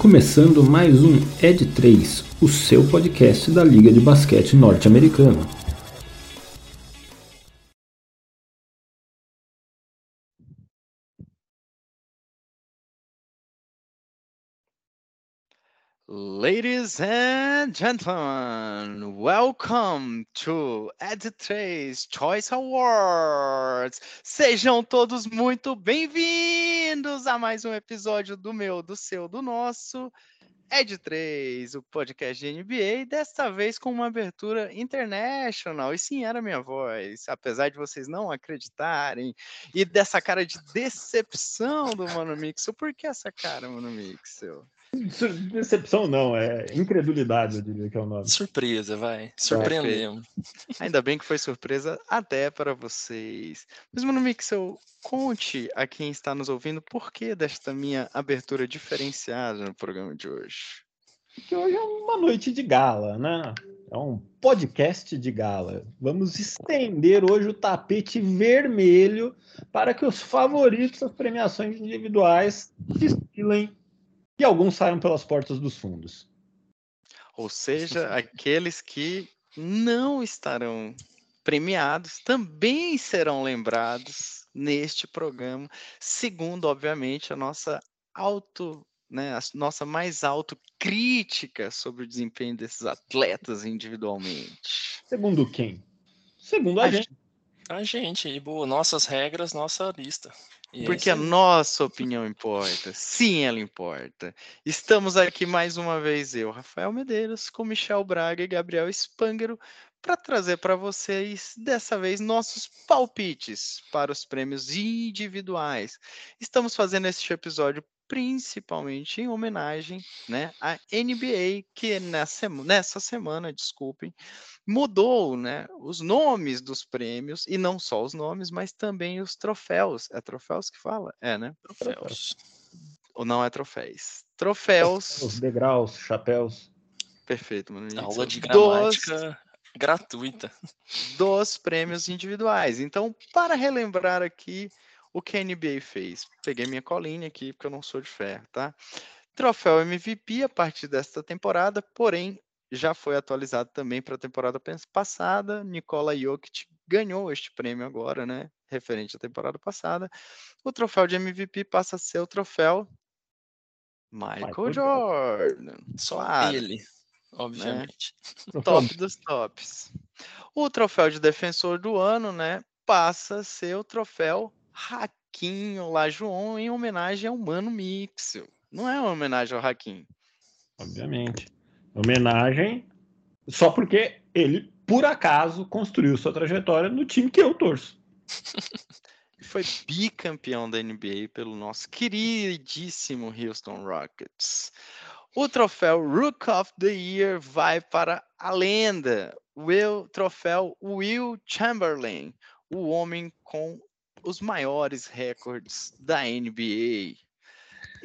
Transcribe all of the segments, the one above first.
começando mais um Ed 3, o seu podcast da Liga de Basquete Norte-Americana. Ladies and gentlemen, welcome to Ed3 Choice Awards. Sejam todos muito bem-vindos a mais um episódio do meu, do seu, do nosso Ed3, o podcast de NBA, desta vez com uma abertura international. E sim, era minha voz, apesar de vocês não acreditarem, e dessa cara de decepção do Mano Mixel. Por que essa cara, Mano Mixel? Decepção não, é incredulidade, eu diria que é o nome. Surpresa, vai. Surpreendemos. Ainda bem que foi surpresa até para vocês. Mas, Mano Mixel, conte a quem está nos ouvindo por que desta minha abertura diferenciada no programa de hoje. Que hoje é uma noite de gala, né? É um podcast de gala. Vamos estender hoje o tapete vermelho para que os favoritos das premiações individuais desfilem e alguns saiam pelas portas dos fundos. Ou seja, aqueles que não estarão premiados também serão lembrados neste programa, segundo, obviamente, a nossa auto, né, a nossa mais autocrítica sobre o desempenho desses atletas individualmente. Segundo quem? Segundo a, a gente. A gente, e boa, nossas regras, nossa lista. E Porque a nossa opinião importa. Sim, ela importa. Estamos aqui mais uma vez, eu, Rafael Medeiros, com Michel Braga e Gabriel Spangero, para trazer para vocês, dessa vez, nossos palpites para os prêmios individuais. Estamos fazendo este episódio principalmente em homenagem né, à NBA, que nessa, nessa semana, desculpem, mudou né, os nomes dos prêmios, e não só os nomes, mas também os troféus. É troféus que fala? É, né? Troféus. Ou não é troféus? Troféus. Os degraus, chapéus. Perfeito, mano. Aula de gramática dos, gratuita. Dos prêmios individuais. Então, para relembrar aqui o que a NBA fez? Peguei minha colinha aqui, porque eu não sou de ferro, tá? Troféu MVP a partir desta temporada, porém já foi atualizado também para a temporada passada. Nikola Jokic ganhou este prêmio agora, né? Referente à temporada passada. O troféu de MVP passa a ser o troféu Michael, Michael Jordan. Só claro, ele, né? obviamente. Né? Top dos tops. O troféu de defensor do ano, né? Passa a ser o troféu Raquinho Lajoon em homenagem ao Mano Mixel. Não é uma homenagem ao Raquinho. Obviamente. Homenagem só porque ele, por acaso, construiu sua trajetória no time que eu torço. Foi bicampeão da NBA pelo nosso queridíssimo Houston Rockets. O troféu Rook of the Year vai para a lenda, o troféu Will Chamberlain, o homem com os maiores recordes da NBA.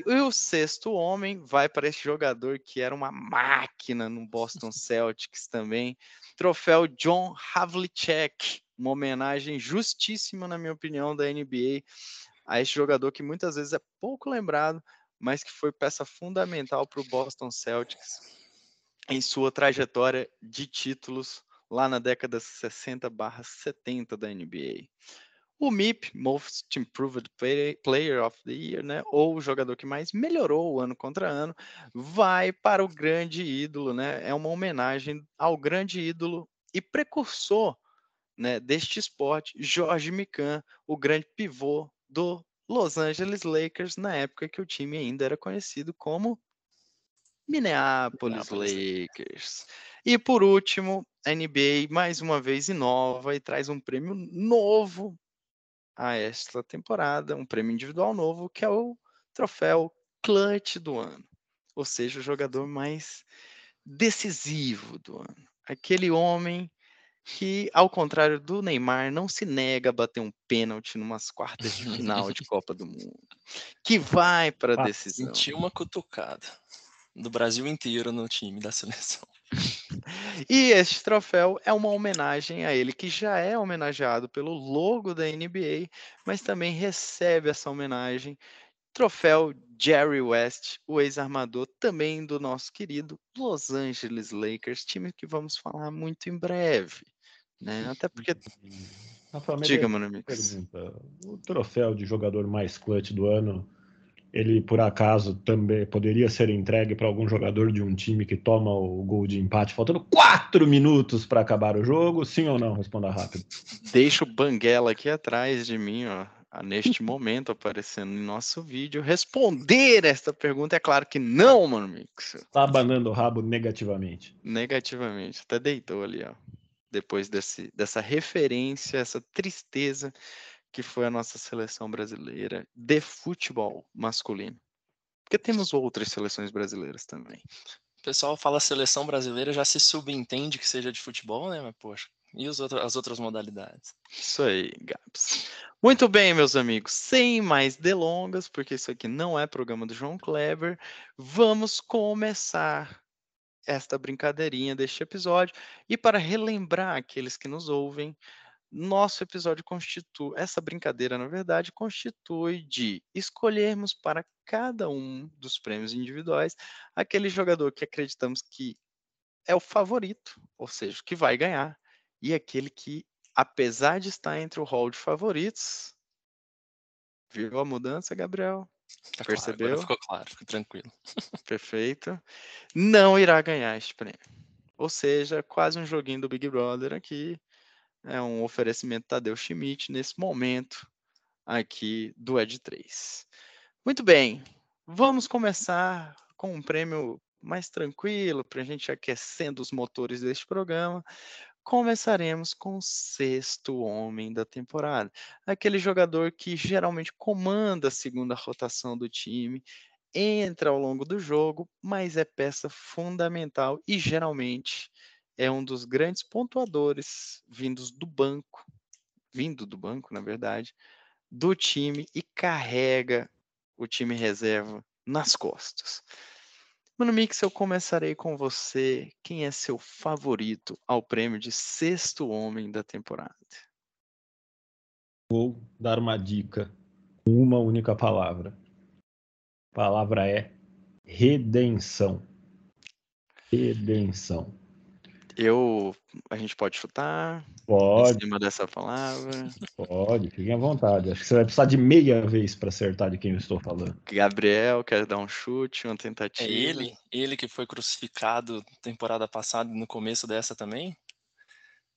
E o sexto homem vai para esse jogador que era uma máquina no Boston Celtics também, troféu John Havlicek, uma homenagem justíssima, na minha opinião, da NBA a este jogador que muitas vezes é pouco lembrado, mas que foi peça fundamental para o Boston Celtics em sua trajetória de títulos lá na década 60/70 da NBA. O MIP, Most Improved Player of the Year, né, ou o jogador que mais melhorou ano contra ano, vai para o grande ídolo, né? É uma homenagem ao grande ídolo e precursor, né, deste esporte, Jorge Mikan, o grande pivô do Los Angeles Lakers na época que o time ainda era conhecido como Minneapolis, Minneapolis. Lakers. E por último, a NBA mais uma vez inova e traz um prêmio novo a esta temporada, um prêmio individual novo, que é o troféu Clutch do ano. Ou seja, o jogador mais decisivo do ano. Aquele homem que, ao contrário do Neymar, não se nega a bater um pênalti numas quartas de final de Copa do Mundo. Que vai para a ah, decisão. Sentiu uma cutucada do Brasil inteiro no time da seleção. E este troféu é uma homenagem a ele, que já é homenageado pelo logo da NBA, mas também recebe essa homenagem. Troféu Jerry West, o ex-armador também do nosso querido Los Angeles Lakers, time que vamos falar muito em breve, né? Até porque Rafael, diga, mano, amigos. pergunta, o troféu de jogador mais clutch do ano, ele por acaso também poderia ser entregue para algum jogador de um time que toma o gol de empate faltando quatro minutos para acabar o jogo? Sim ou não? Responda rápido. Deixa o Banguela aqui atrás de mim, ó, a- neste momento aparecendo em nosso vídeo, responder esta pergunta. É claro que não, mano, Mix. Tá abanando o rabo negativamente. Negativamente, até deitou ali, ó. Depois desse, dessa referência, essa tristeza que foi a nossa seleção brasileira de futebol masculino. Porque temos outras seleções brasileiras também. O pessoal fala seleção brasileira, já se subentende que seja de futebol, né? Mas, poxa, e os outro- as outras modalidades? Isso aí, Gabs. Muito bem, meus amigos. Sem mais delongas, porque isso aqui não é programa do João Kleber, vamos começar esta brincadeirinha deste episódio. E para relembrar aqueles que nos ouvem, nosso episódio constitui, essa brincadeira, na verdade, constitui de escolhermos para cada um dos prêmios individuais aquele jogador que acreditamos que é o favorito, ou seja, que vai ganhar, e aquele que, apesar de estar entre o hall de favoritos, viu a mudança, Gabriel? Tá claro, Percebeu? agora ficou claro, fica tranquilo. Perfeito. Não irá ganhar este prêmio. Ou seja, quase um joguinho do Big Brother aqui. É um oferecimento Tadeu Schmidt nesse momento aqui do Ed 3. Muito bem, vamos começar com um prêmio mais tranquilo para a gente aquecendo os motores deste programa. Começaremos com o sexto homem da temporada, aquele jogador que geralmente comanda a segunda rotação do time, entra ao longo do jogo, mas é peça fundamental e geralmente é um dos grandes pontuadores vindos do banco, vindo do banco, na verdade, do time e carrega o time reserva nas costas. Mano Mix, eu começarei com você. Quem é seu favorito ao prêmio de sexto homem da temporada? Vou dar uma dica com uma única palavra. A palavra é redenção. Redenção. Eu, a gente pode chutar em Pode, cima dessa palavra. pode, fiquem à vontade. Acho que você vai precisar de meia vez para acertar de quem eu estou falando. Gabriel, quer dar um chute, uma É tentativa? ele? Ele que foi crucificado temporada passada e no começo dessa também?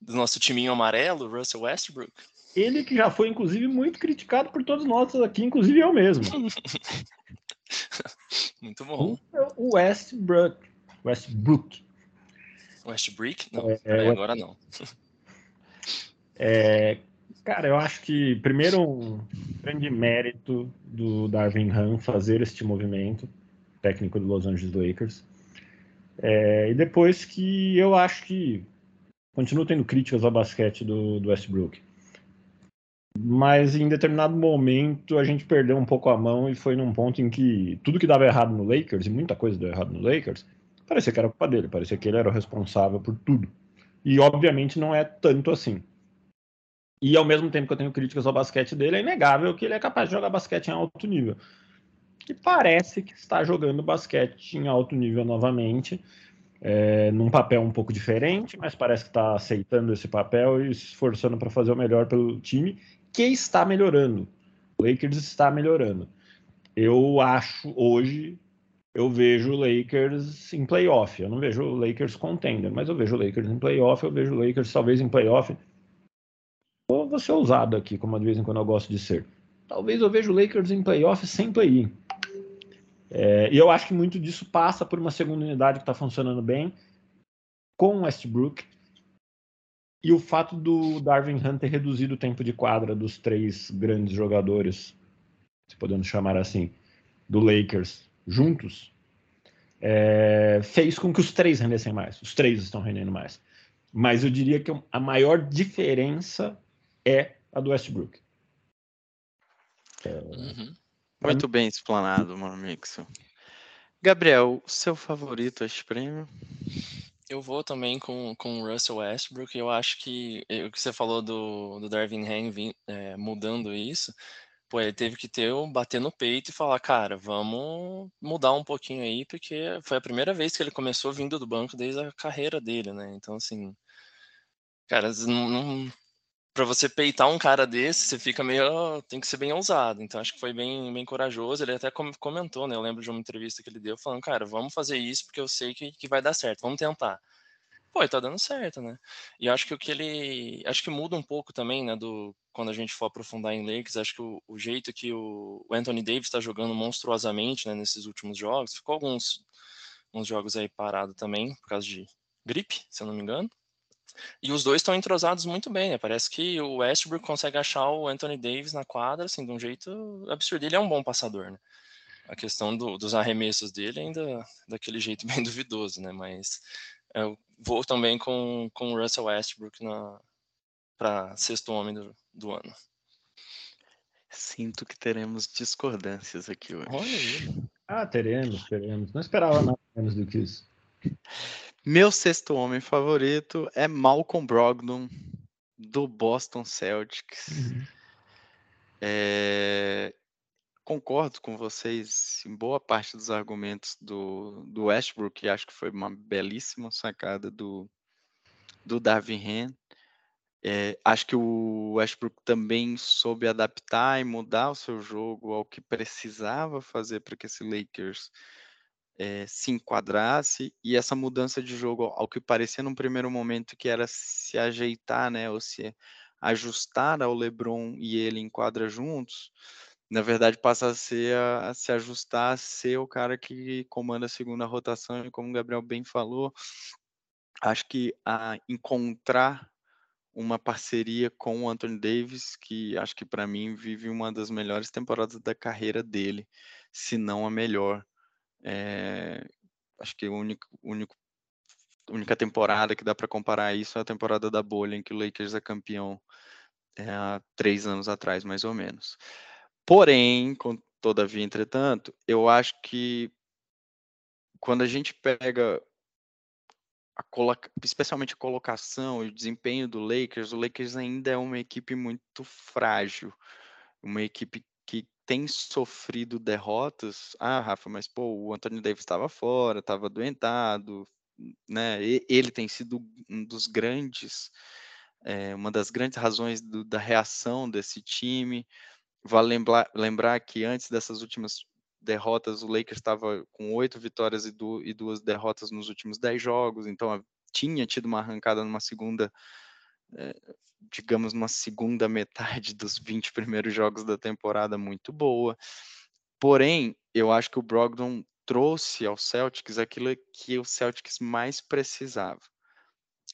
Do nosso timinho amarelo, Russell Westbrook? Ele que já foi, inclusive, muito criticado por todos nós aqui, inclusive eu mesmo. Muito bom. O Westbrook. Westbrook. Westbrook? Não, É, agora não. É, cara, eu acho que primeiro um grande mérito do Darvin Ham fazer este movimento, técnico do Los Angeles Lakers. É, e depois que eu acho que continuo tendo críticas ao basquete do, do Westbrook. Mas em determinado momento a gente perdeu um pouco a mão e foi num ponto em que tudo que dava errado no Lakers, e muita coisa deu errado no Lakers, parecia que era culpa dele, parecia que ele era o responsável por tudo. E obviamente não é tanto assim. E ao mesmo tempo que eu tenho críticas ao basquete dele, é inegável que ele é capaz de jogar basquete em alto nível. E parece que está jogando basquete em alto nível novamente, é, num papel um pouco diferente, mas parece que está aceitando esse papel e se esforçando para fazer o melhor pelo time, que está melhorando. O Lakers está melhorando. Eu acho hoje, eu vejo o Lakers em playoff. Eu não vejo o Lakers contender, mas eu vejo o Lakers em playoff, eu vejo o Lakers talvez em playoff Vou, vou ser ousado aqui, como de vez em quando eu gosto de ser. Talvez eu veja o Lakers em playoff sem play-in. É, e eu acho que muito disso passa por uma segunda unidade que está funcionando bem, com o Westbrook, e o fato do Darvin Hunt ter reduzido o tempo de quadra dos três grandes jogadores, se podemos chamar assim, do Lakers juntos, é, fez com que os três rendessem mais. Os três estão rendendo mais. Mas eu diria que a maior diferença é a do Westbrook. Uhum. Muito bem explanado, mano Mix. Gabriel, seu favorito a este prêmio? Eu vou também com, com o Russell Westbrook. Eu acho que eh, o que você falou do, do Darvin Ham vim- eh, mudando isso, pô, ele teve que ter um bater no peito e falar, cara, vamos mudar um pouquinho aí, porque foi a primeira vez que ele começou vindo do banco desde a carreira dele, né? Então, assim, cara, não, não para você peitar um cara desse, você fica meio. tem que ser bem ousado. Então, acho que foi bem, bem corajoso. Ele até comentou, né? Eu lembro de uma entrevista que ele deu falando, cara, vamos fazer isso porque eu sei que, que vai dar certo, vamos tentar. Pô, e tá dando certo, né? E acho que o que ele. Acho que muda um pouco também, né? Do, quando a gente for aprofundar em Lakers, acho que o, o jeito que o, o Anthony Davis está jogando monstruosamente né, nesses últimos jogos, ficou alguns, alguns jogos aí parado também, por causa de gripe, se eu não me engano. E os dois estão entrosados muito bem, né? Parece que o Westbrook consegue achar o Anthony Davis na quadra, assim, de um jeito absurdo. Ele é um bom passador, né? A questão do, dos arremessos dele ainda daquele jeito bem duvidoso, né? Mas eu vou também com, com o Russell Westbrook para sexto homem do, do ano. Sinto que teremos discordâncias aqui hoje. Olha aí. Ah, teremos, teremos. Não esperava nada menos do que isso. Meu sexto homem favorito é Malcolm Brogdon, do Boston Celtics. Uhum. É... Concordo com vocês em boa parte dos argumentos do, do Westbrook, acho que foi uma belíssima sacada do, do Darvin Ham. É, acho que o Westbrook também soube adaptar e mudar o seu jogo ao que precisava fazer para que esse Lakers é, se enquadrasse e essa mudança de jogo, ao que parecia num primeiro momento que era se ajeitar, né, ou se ajustar ao LeBron e ele em quadra juntos, na verdade passa a ser a, a, se ajustar a ser o cara que comanda a segunda rotação e como o Gabriel bem falou, acho que a encontrar uma parceria com o Anthony Davis, que acho que para mim vive uma das melhores temporadas da carreira dele, se não a melhor. É, acho que o único, único única temporada que dá para comparar isso é a temporada da bolha em que o Lakers é campeão é, há três anos atrás, mais ou menos. Porém, com, todavia, entretanto, eu acho que quando a gente pega a coloca, especialmente a colocação e o desempenho do Lakers, o Lakers ainda é uma equipe muito frágil, uma equipe tem sofrido derrotas. Ah, Rafa, mas pô, o Anthony Davis estava fora, estava doentado, né? Ele tem sido um dos grandes, é, uma das grandes razões do, da reação desse time. Vale lembrar, lembrar que antes dessas últimas derrotas, o Lakers estava com oito vitórias e, du e, duas derrotas nos últimos dez jogos, então tinha tido uma arrancada numa segunda é, digamos, uma segunda metade dos 20 primeiros jogos da temporada muito boa. Porém, eu acho que o Brogdon trouxe ao Celtics aquilo que o Celtics mais precisava.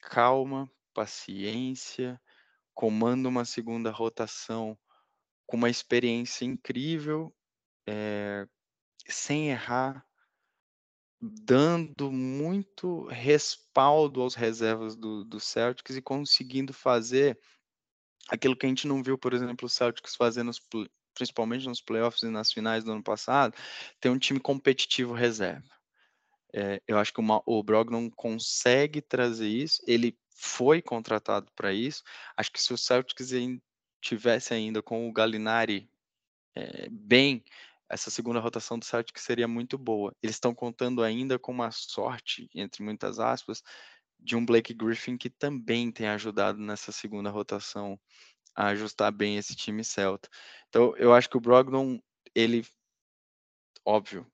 Calma, paciência, comanda uma segunda rotação com uma experiência incrível, é, sem errar, dando muito respaldo aos reservas do, do Celtics e conseguindo fazer aquilo que a gente não viu, por exemplo, o Celtics fazendo, principalmente nos playoffs e nas finais do ano passado, ter um time competitivo reserva. É, eu acho que uma, o Brogdon consegue trazer isso, ele foi contratado para isso. Acho que se o Celtics tivesse ainda com o Gallinari é, bem, essa segunda rotação do Celtic seria muito boa. Eles estão contando ainda com uma sorte, entre muitas aspas, de um Blake Griffin que também tem ajudado nessa segunda rotação a ajustar bem esse time Celta. Então, eu acho que o Brogdon, ele, óbvio,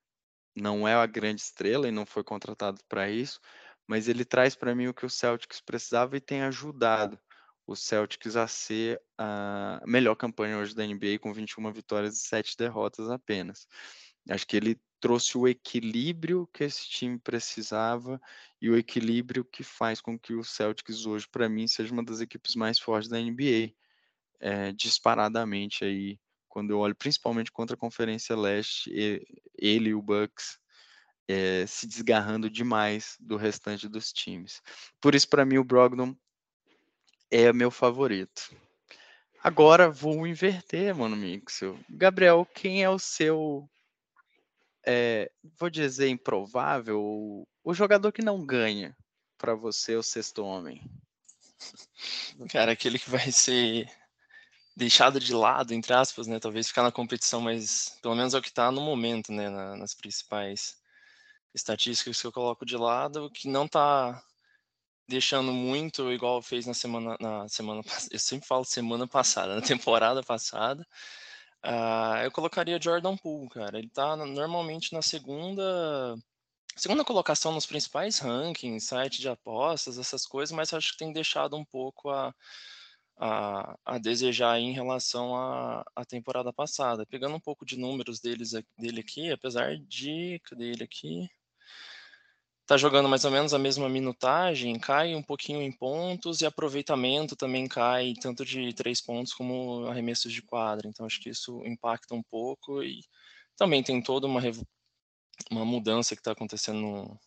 não é a grande estrela e não foi contratado para isso, mas ele traz para mim o que o Celtics precisava e tem ajudado o Celtics a ser a melhor campanha hoje da NBA com 21 vitórias e 7 derrotas apenas. Acho que ele trouxe o equilíbrio que esse time precisava e o equilíbrio que faz com que o Celtics hoje, para mim, seja uma das equipes mais fortes da NBA, é, disparadamente aí, quando eu olho principalmente contra a Conferência Leste, ele e o Bucks é, se desgarrando demais do restante dos times. Por isso, para mim, o Brogdon é meu favorito. Agora vou inverter, mano, Mixel. Gabriel, quem é o seu. É, vou dizer improvável, o jogador que não ganha para você, o sexto homem? Cara, aquele que vai ser deixado de lado, entre aspas, né? Talvez ficar na competição, mas pelo menos é o que está no momento, né? Na, nas principais estatísticas que eu coloco de lado, que não está deixando muito igual fez na semana na semana eu sempre falo semana passada, na temporada passada. Uh, eu colocaria Jordan Poole, cara. Ele tá normalmente na segunda segunda colocação nos principais rankings, site de apostas, essas coisas, mas acho que tem deixado um pouco a, a, a desejar em relação à temporada passada. Pegando um pouco de números deles, dele aqui, apesar de. Cadê ele aqui? Tá jogando mais ou menos a mesma minutagem, cai um pouquinho em pontos e aproveitamento também cai, tanto de três pontos como arremessos de quadra. Então acho que isso impacta um pouco e também tem toda uma, uma mudança que está acontecendo no,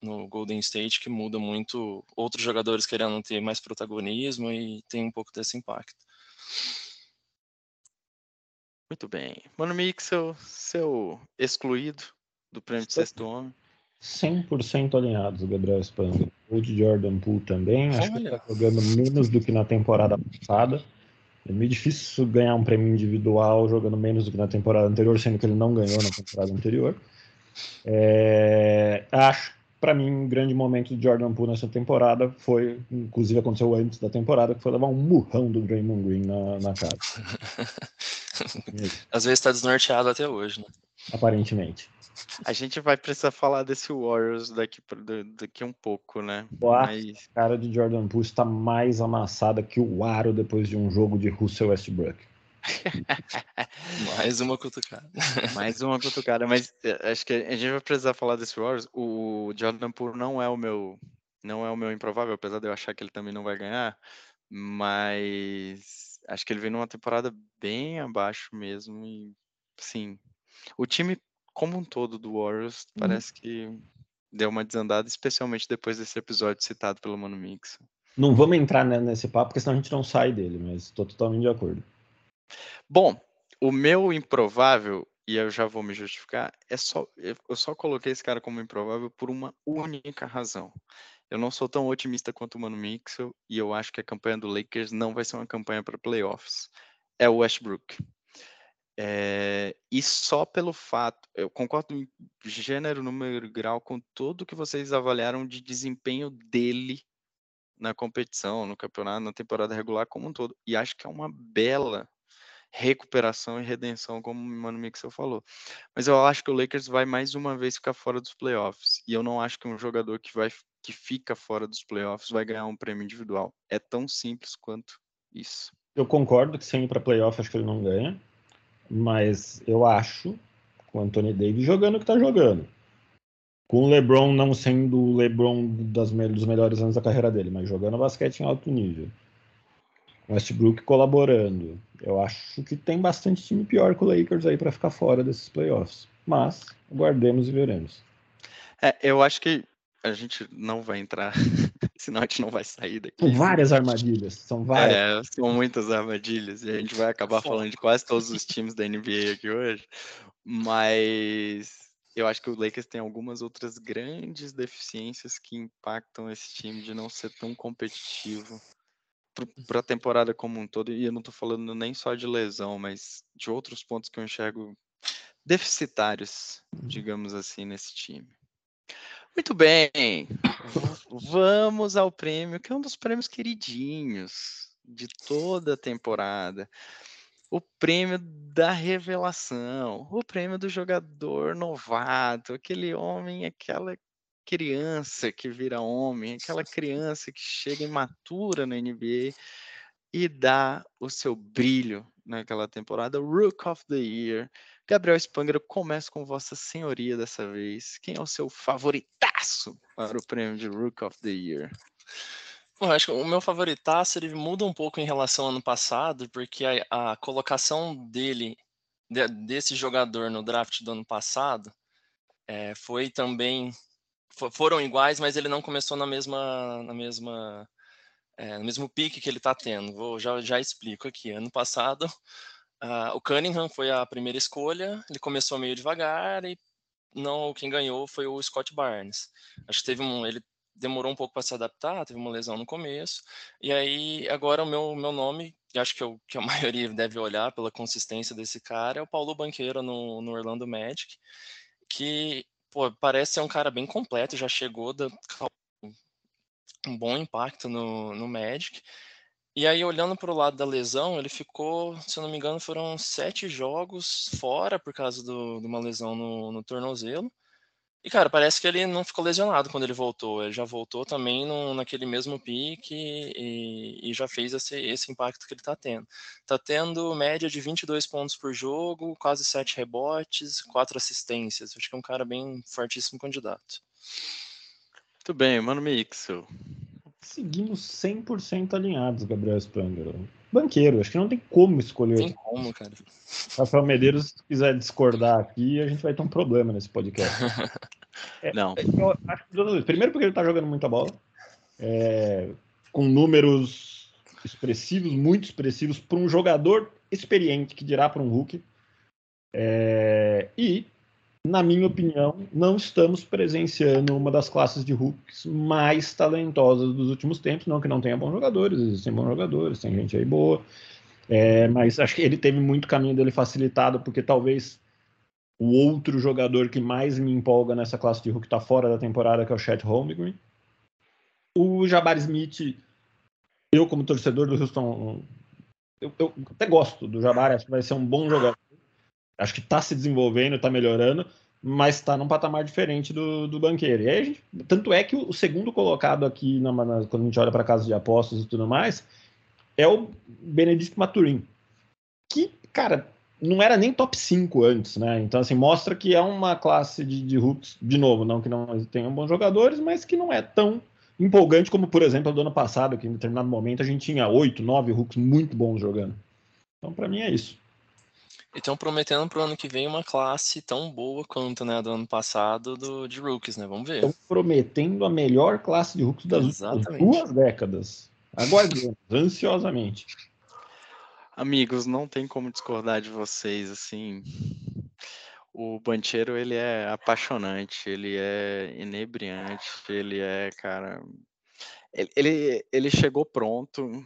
no Golden State que muda muito outros jogadores querendo ter mais protagonismo e tem um pouco desse impacto. Muito bem. Mano Mixel, seu excluído do prêmio de sexto homem. 100% alinhados, Gabriel Spangler. O de Jordan Poole também. Acho Olha. que está jogando menos do que na temporada passada. É meio difícil ganhar um prêmio individual jogando menos do que na temporada anterior, sendo que ele não ganhou na temporada anterior. É, acho, para mim, um grande momento de Jordan Poole nessa temporada foi, inclusive aconteceu antes da temporada, que foi levar um murrão do Draymond Green na, na cara. Às vezes está desnorteado até hoje, né? Aparentemente. A gente vai precisar falar desse Warriors daqui, daqui um pouco, né? Boa, Mas... cara de Jordan Poole está mais amassada que o Aro depois de um jogo de Russell Westbrook. Mais uma cutucada. Mais uma cutucada, mas eh, acho que a gente vai precisar falar desse Warriors. O Jordan Poole não é o meu não é o meu improvável, apesar de eu achar que ele também não vai ganhar, mas acho que ele vem numa temporada bem abaixo mesmo e sim. O time como um todo do Warriors uhum. parece que deu uma desandada, especialmente depois desse episódio citado pelo Mano Mix. Não vamos entrar nesse papo, porque senão a gente não sai dele, mas estou totalmente de acordo. Bom, o meu improvável, e eu já vou me justificar, é só eu só coloquei esse cara como improvável por uma única razão. Eu não sou tão otimista quanto o Mano Mixel e eu acho que a campanha do Lakers não vai ser uma campanha para playoffs. É o Westbrook. É, e só pelo fato, eu concordo em gênero, número, grau com tudo que vocês avaliaram de desempenho dele na competição, no campeonato, na temporada regular como um todo. E acho que é uma bela recuperação e redenção, como o Mano Mixel falou. Mas eu acho que o Lakers vai mais uma vez ficar fora dos playoffs. E eu não acho que um jogador que vai que fica fora dos playoffs vai ganhar um prêmio individual. É tão simples quanto isso. Eu concordo que sem ir para playoff acho que ele não ganha, mas eu acho com o Anthony Davis jogando o que está jogando. Com o LeBron não sendo o LeBron das, dos melhores anos da carreira dele, mas jogando basquete em alto nível. Westbrook colaborando. Eu acho que tem bastante time pior que o Lakers aí para ficar fora desses playoffs. Mas aguardemos e veremos. É, eu acho que a gente não vai entrar, senão a gente não vai sair daqui. São várias armadilhas, são várias. É, são muitas armadilhas e a gente vai acabar falando de quase todos os times da NBA aqui hoje. Mas eu acho que o Lakers tem algumas outras grandes deficiências que impactam esse time de não ser tão competitivo para a temporada como um todo, e eu não estou falando nem só de lesão, mas de outros pontos que eu enxergo deficitários, uhum. digamos assim, nesse time. Muito bem, vamos ao prêmio, que é um dos prêmios queridinhos de toda a temporada. O prêmio da revelação, o prêmio do jogador novato, aquele homem, aquela criança que vira homem, aquela criança que chega imatura na NBA e dá o seu brilho naquela temporada. Rook of the Year. Gabriel Spanger, eu começo com Vossa Senhoria dessa vez. Quem é o seu favoritaço para o prêmio de Rook of the Year? Bom, acho que o meu favoritaço ele muda um pouco em relação ao ano passado, porque a, a colocação dele, de, desse jogador no draft do ano passado, é, foi também foram iguais, mas ele não começou na mesma, na mesma, é, no mesmo pique que ele está tendo. Vou já já explico aqui. Ano passado, uh, o Cunningham foi a primeira escolha. Ele começou meio devagar e não quem ganhou foi o Scott Barnes. Acho que teve um ele demorou um pouco para se adaptar, teve uma lesão no começo. E aí, agora o meu, meu nome, acho que, eu, que a maioria deve olhar pela consistência desse cara, é o Paulo Banqueiro no, no Orlando Magic, que pô, parece ser um cara bem completo, já chegou da, um bom impacto no, no Magic. E aí, olhando para o lado da lesão, ele ficou, se eu não me engano, foram sete jogos fora por causa do, de uma lesão no, no tornozelo. E, cara, parece que ele não ficou lesionado quando ele voltou. Ele já voltou também no, naquele mesmo pique e, e, já fez esse, esse impacto que ele está tendo. Está tendo média de 22 pontos por jogo, quase 7 rebotes, 4 assistências. Acho que é um cara bem fortíssimo candidato. Muito bem, mano Mixel. Seguimos 100% alinhados, Gabriel Spangler. Banqueiro, acho que não tem como escolher. Tem como, cara. Rafael Medeiros, se quiser discordar aqui, a gente vai ter um problema nesse podcast. É, não. Acho, primeiro porque ele tá jogando muita bola, é, com números expressivos, muito expressivos, para um jogador experiente, que dirá para um Hulk. É, e na minha opinião, não estamos presenciando uma das classes de hooks mais talentosas dos últimos tempos. Não que não tenha bons jogadores, existem bons jogadores, tem gente aí boa. É, mas acho que ele teve muito caminho dele facilitado, porque talvez o outro jogador que mais me empolga nessa classe de hook está fora da temporada, que é o Chet Holmgren. O Jabari Smith, eu como torcedor do Houston, eu, eu até gosto do Jabari, acho que vai ser um bom jogador acho que está se desenvolvendo, está melhorando, mas está num patamar diferente do, do banqueiro. E aí, gente, tanto é que o, segundo colocado aqui, na, na, quando a gente olha para casa de apostas e tudo mais, é o Benedito Maturin, que, cara, não era nem top 5 antes, né? Então, assim, mostra que é uma classe de, de hooks, de novo, não que não tenham bons jogadores, mas que não é tão empolgante como, por exemplo, do ano passado, que em determinado momento a gente tinha 8, 9 hooks muito bons jogando. Então, para mim é isso. E estão prometendo para o ano que vem uma classe tão boa quanto né, do ano passado do, de rookies, né? Vamos ver. Estão prometendo a melhor classe de rookies das Exatamente. duas décadas. Aguardemos, ansiosamente. Amigos, não tem como discordar de vocês, assim. O Bancheiro, ele é apaixonante, ele é inebriante, ele é, cara... Ele, ele, ele chegou pronto,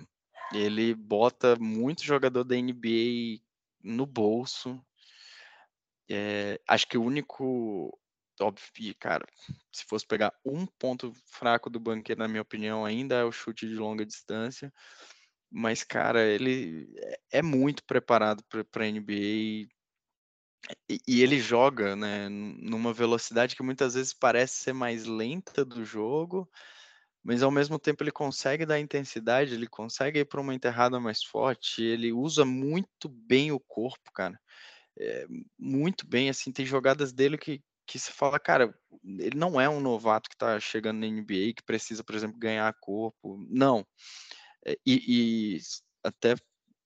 ele bota muito jogador da NBA no bolso. É, acho que o único. Óbvio, cara, se fosse pegar um ponto fraco do banqueiro, na minha opinião, ainda é o chute de longa distância. Mas, cara, ele é, é muito preparado para a NBA e, e, ele joga né, numa velocidade que muitas vezes parece ser mais lenta do jogo, mas ao mesmo tempo ele consegue dar intensidade, ele consegue ir para uma enterrada mais forte, ele usa muito bem o corpo, cara. É, muito bem, assim, tem jogadas dele que, que se fala, cara, ele não é um novato que está chegando na NBA, que precisa, por exemplo, ganhar corpo. Não. É, e, e até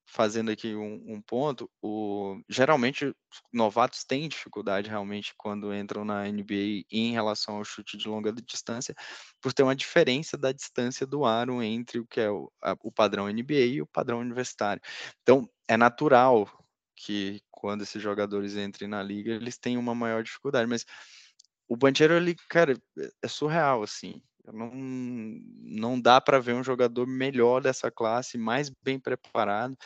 fazendo aqui um, um, ponto, o, geralmente novatos têm dificuldade realmente quando entram na NBA em relação ao chute de longa distância, por ter uma diferença da distância do aro entre o que é o, a, o padrão NBA e o padrão universitário. Então, é natural que quando esses jogadores entrem na liga, eles tenham uma maior dificuldade, mas o Banchero, ele, cara, é, é surreal, assim, não, não dá para ver um jogador melhor dessa classe, mais bem preparado.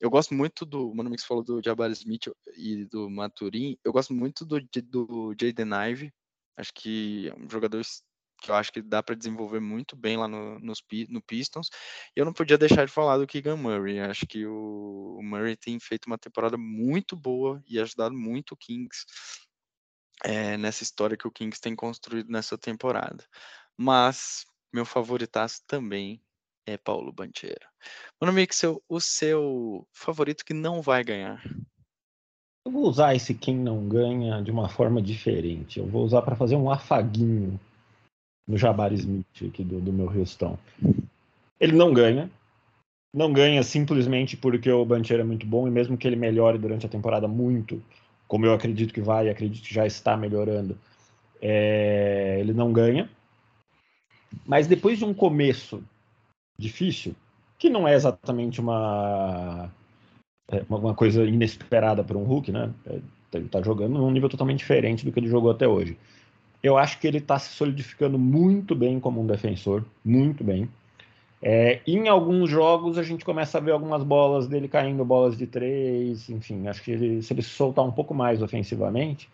Eu gosto muito do. O Mano falou do Jabbar Smith e do Maturin. Eu gosto muito do, do Jaden Ive. Acho que é um jogador que eu acho que dá para desenvolver muito bem lá no, nos, no Pistons. E eu não podia deixar de falar do Keegan Murray. Acho que o, o Murray tem feito uma temporada muito boa e ajudado muito o Kings é, nessa história que o Kings tem construído nessa temporada mas meu favoritaço também é Paulo Bancheiro. Mano Mixel, o seu favorito que não vai ganhar? Eu vou usar esse quem não ganha de uma forma diferente. Eu vou usar para fazer um afaguinho no Jabari Smith aqui do, do meu Houston. Ele não ganha. Não ganha simplesmente porque o Bancheiro é muito bom e mesmo que ele melhore durante a temporada muito, como eu acredito que vai e acredito que já está melhorando, é, ele não ganha. Mas depois de um começo difícil, que não é exatamente uma é, uma coisa inesperada para um Hulk, né? É, ele está jogando num nível totalmente diferente do que ele jogou até hoje. Eu acho que ele está se solidificando muito bem como um defensor, muito bem. É, em alguns jogos a gente começa a ver algumas bolas dele caindo, bolas de três, enfim, acho que ele, se ele soltar um pouco mais ofensivamente,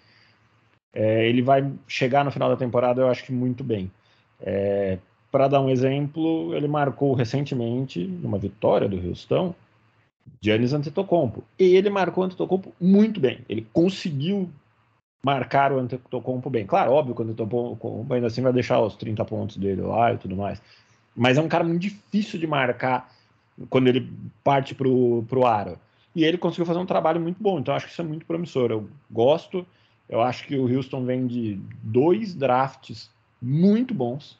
é, ele vai chegar no final da temporada, eu acho que muito bem. É, Para dar um exemplo, ele marcou recentemente, numa vitória do Houston, Giannis Antetokounmpo. E ele marcou o Antetokounmpo muito bem. Ele conseguiu marcar o Antetokounmpo bem. Claro, óbvio que o Antetokounmpo ainda assim vai deixar os 30 pontos dele lá e tudo mais. Mas é um cara muito difícil de marcar quando ele parte para o aro. E ele conseguiu fazer um trabalho muito bom, então acho que isso é muito promissor. Eu gosto, eu acho que o Houston vem de dois drafts muito bons.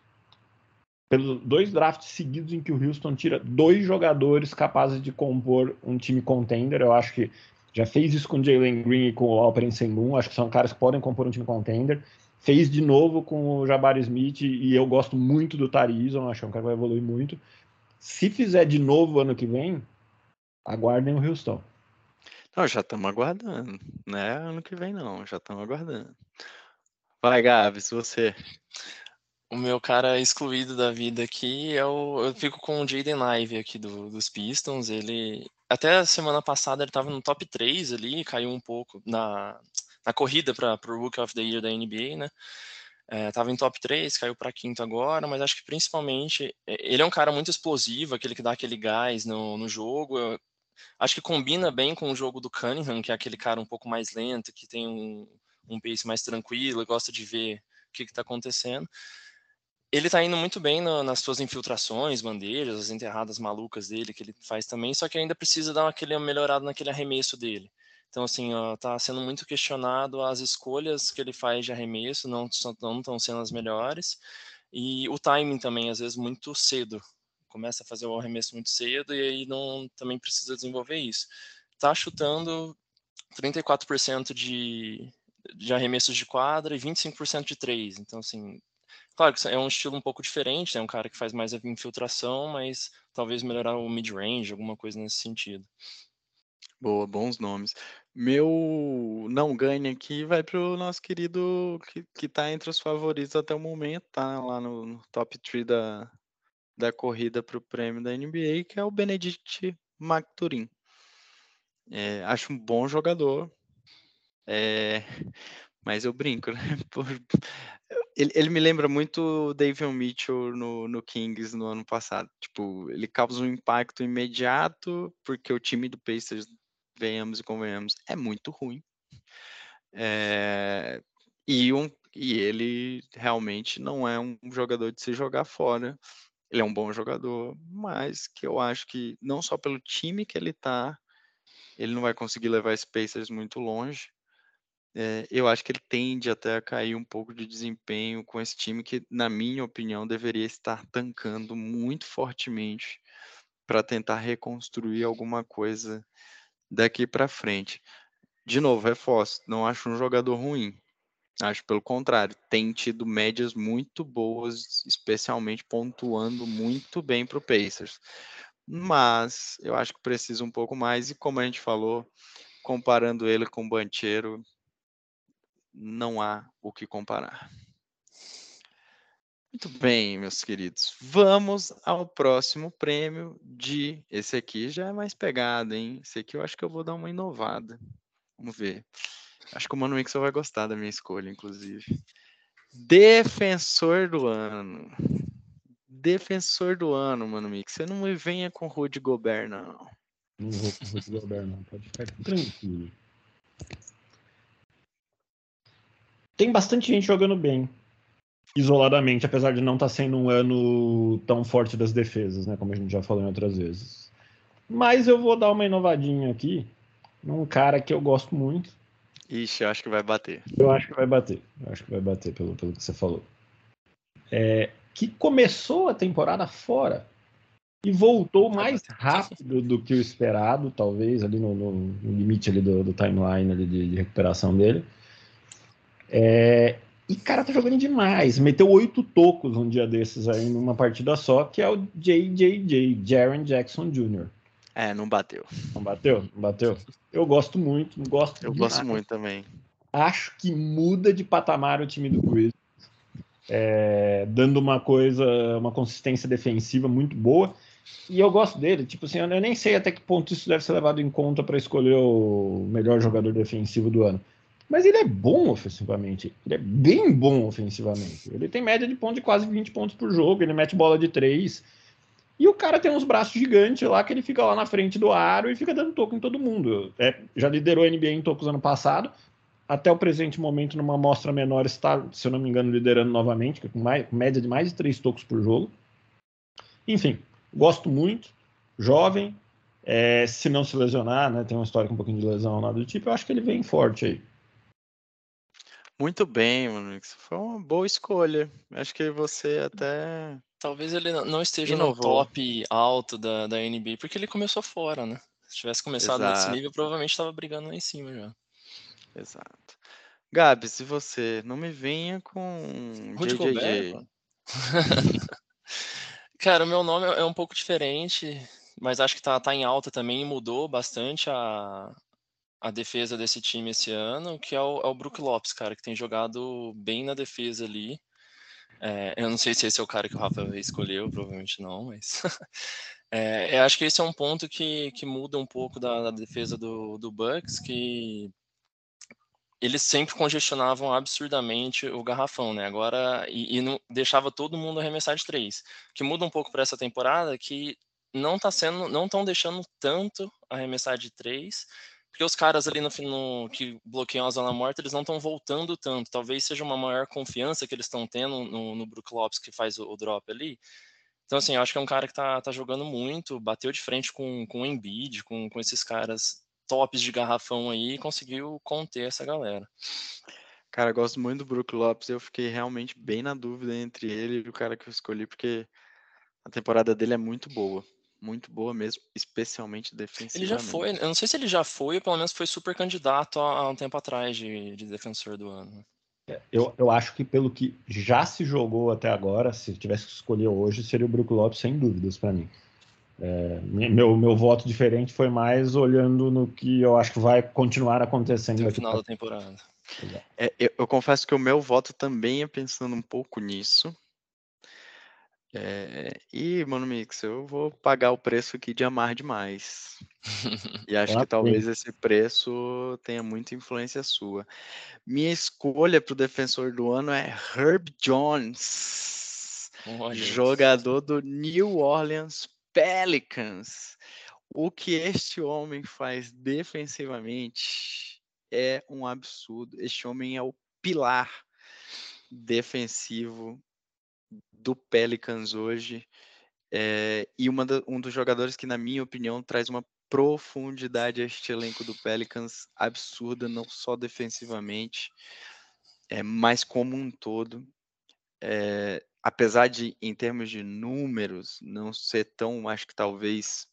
Pelos dois drafts seguidos em que o Houston tira dois jogadores capazes de compor um time contender. Eu acho que já fez isso com Jalen Green e com o Alperen Sengun. Acho que são caras que podem compor um time contender fez de novo com o Jabari Smith e eu gosto muito do Tarizon, acho que é um cara que vai evoluir muito. Se fizer de novo ano que vem, aguardem o Houston. Não, já estamos aguardando, né? Ano que vem não, já estamos aguardando. Vai, Gabs, você. O meu cara excluído da vida aqui é o. Eu fico com o Jaden Ive aqui do, dos Pistons. Ele. Até a semana passada ele estava no top 3 ali, caiu um pouco na, na corrida para o Rookie of the Year da NBA, né? Estava é, em top 3, caiu para quinto agora, mas acho que principalmente ele é um cara muito explosivo, aquele que dá aquele gás no, no jogo. Eu, acho que combina bem com o jogo do Cunningham, que é aquele cara um pouco mais lento, que tem um, um pace mais tranquilo, gosta de ver o que está acontecendo. Ele está indo muito bem no, nas suas infiltrações, bandejas, as enterradas malucas dele que ele faz também, só que ainda precisa dar aquele melhorado naquele arremesso dele. Então, assim, está sendo muito questionado as escolhas que ele faz de arremesso, não estão sendo as melhores. E o timing também, às vezes, muito cedo. Começa a fazer o arremesso muito cedo e aí não também precisa desenvolver isso. Está chutando 34% de, de arremessos de quadra e 25% de três. Então, assim, claro que é um estilo um pouco diferente, é né? um cara que faz mais a infiltração, mas talvez melhorar o mid-range, alguma coisa nesse sentido. Boa, bons nomes. Meu não ganha aqui vai para o nosso querido que, que tá entre os favoritos até o momento, tá lá no, no top 3 da, da corrida para o prêmio da NBA, que é o Benedict Macturin. É, acho um bom jogador, é, mas eu brinco, né? Por, ele, ele, me lembra muito o David Mitchell no, no Kings no ano passado. Tipo, ele causa um impacto imediato, porque o time do Pacers venhamos e convenhamos, é muito ruim. É, e, um, e ele realmente não é um jogador de se jogar fora. Ele é um bom jogador, mas que eu acho que não só pelo time que ele tá, ele não vai conseguir levar Spacers muito longe. É, eu acho que ele tende até a cair um pouco de desempenho com esse time que, na minha opinião, deveria estar tancando muito fortemente para tentar reconstruir alguma coisa daqui para frente. De novo, reforço, não acho um jogador ruim. Acho pelo contrário, tem tido médias muito boas, especialmente pontuando muito bem para o Pacers. Mas eu acho que precisa um pouco mais, e como a gente falou, comparando ele com o Bancheiro, não há o que comparar. Muito bem, meus queridos. Vamos ao próximo prêmio de. Esse aqui já é mais pegado, hein? Esse aqui eu acho que eu vou dar uma inovada. Vamos ver. Acho que o Mano Mixon vai gostar da minha escolha, inclusive. Defensor do ano. Defensor do ano, Mano Mix. Você não me venha com Rudy Gobert, não. Não vou com Rudy Gobert, não. Pode ficar tranquilo. Tem bastante gente jogando bem isoladamente, apesar de não estar tá sendo um ano tão forte das defesas, né? Como a gente já falou em outras vezes. Mas eu vou dar uma inovadinha aqui num cara que eu gosto muito. Ixi, eu acho que vai bater. Eu acho que vai bater. Eu acho que vai bater pelo, pelo que você falou. É, que começou a temporada fora e voltou mais rápido do que o esperado, talvez, ali no, no, no limite ali do, do timeline ali de, de recuperação dele. É, e cara tá jogando demais. Meteu oito tocos um dia desses aí numa partida só, que é o JJJ, Jaron Jackson Jr. É, não bateu. Não bateu? Não bateu? Eu gosto muito, gosto Eu demais. gosto muito também. Acho que muda de patamar o time do Grizzlies. é, dando uma coisa, uma consistência defensiva muito boa. E eu gosto dele, tipo assim, eu nem sei até que ponto isso deve ser levado em conta para escolher o melhor jogador defensivo do ano. Mas ele é bom ofensivamente. Ele é bem bom ofensivamente. Ele tem média de ponto de quase 20 pontos por jogo, ele mete bola de 3. E o cara tem uns braços gigantes lá que ele fica lá na frente do aro e fica dando toco em todo mundo. É, já liderou a NBA em tocos ano passado. Até o presente momento, numa amostra menor, está, se eu não me engano, liderando novamente, com, mais, média de mais de 3 tocos por jogo. Enfim, Gosto muito, jovem, é, se não se lesionar, né, tem uma história com um pouquinho de lesão lá do tipo, eu acho que ele vem forte aí. Muito bem, mano. Foi uma boa escolha. Acho que você até. Talvez ele não esteja Inovou. no top alto da, da NBA, porque ele começou fora, né? Se tivesse começado Exato. nesse nível, provavelmente estava brigando lá em cima já. Exato. Gabi, se você não me venha com Rudy Gobert, Cara, o meu nome é um pouco diferente, mas acho que tá, tá em alta também e mudou bastante a, a defesa desse time esse ano, que é o, é o Brook Lopes, cara, que tem jogado bem na defesa ali. É, eu não sei se esse é o cara que o Rafa escolheu, provavelmente não, mas. é, eu acho que esse é um ponto que, que muda um pouco da, da defesa do, do Bucks, que eles sempre congestionavam absurdamente o garrafão, né? Agora e, e não, deixava todo mundo arremessar de três. Que muda um pouco para essa temporada que não tá sendo, não estão deixando tanto arremessar de três, porque os caras ali no, no que bloqueiam a zona morta, eles não estão voltando tanto. Talvez seja uma maior confiança que eles estão tendo no, no Brook Lopes que faz o, o, drop ali. Então, assim, eu acho que é um cara que tá, tá jogando muito, bateu de frente com, com o Embiid, com, com esses caras tops de garrafão aí e conseguiu conter essa galera. Cara, eu gosto muito do Brook Lopes. Eu fiquei realmente bem na dúvida entre ele e o cara que eu escolhi, porque a temporada dele é muito boa. Muito boa mesmo, especialmente defensivamente. Ele já foi, eu não sei se ele já foi, ou pelo menos foi super candidato há um tempo atrás de, de defensor do ano. É, eu, eu acho que pelo que já se jogou até agora, se tivesse que escolher hoje, seria o Brook Lopes, sem dúvidas, para mim. É, meu, meu voto diferente foi mais olhando no que eu acho que vai continuar acontecendo no final da temporada. É, eu, eu, confesso que o meu voto também é pensando um pouco nisso. É, e, Mano Mix, eu vou pagar o preço aqui de amar demais. e acho que talvez esse preço tenha muita influência sua. Minha escolha para o defensor do ano é Herb Jones, jogador do New Orleans Pelicans. O que este homem faz defensivamente é um absurdo. Este homem é o pilar defensivo do Pelicans hoje. É, e um dos jogadores que, na minha opinião, traz uma profundidade a este elenco do Pelicans absurda, não só defensivamente, é, mas como um todo. É, apesar de, em termos de números, não ser tão, acho que talvez,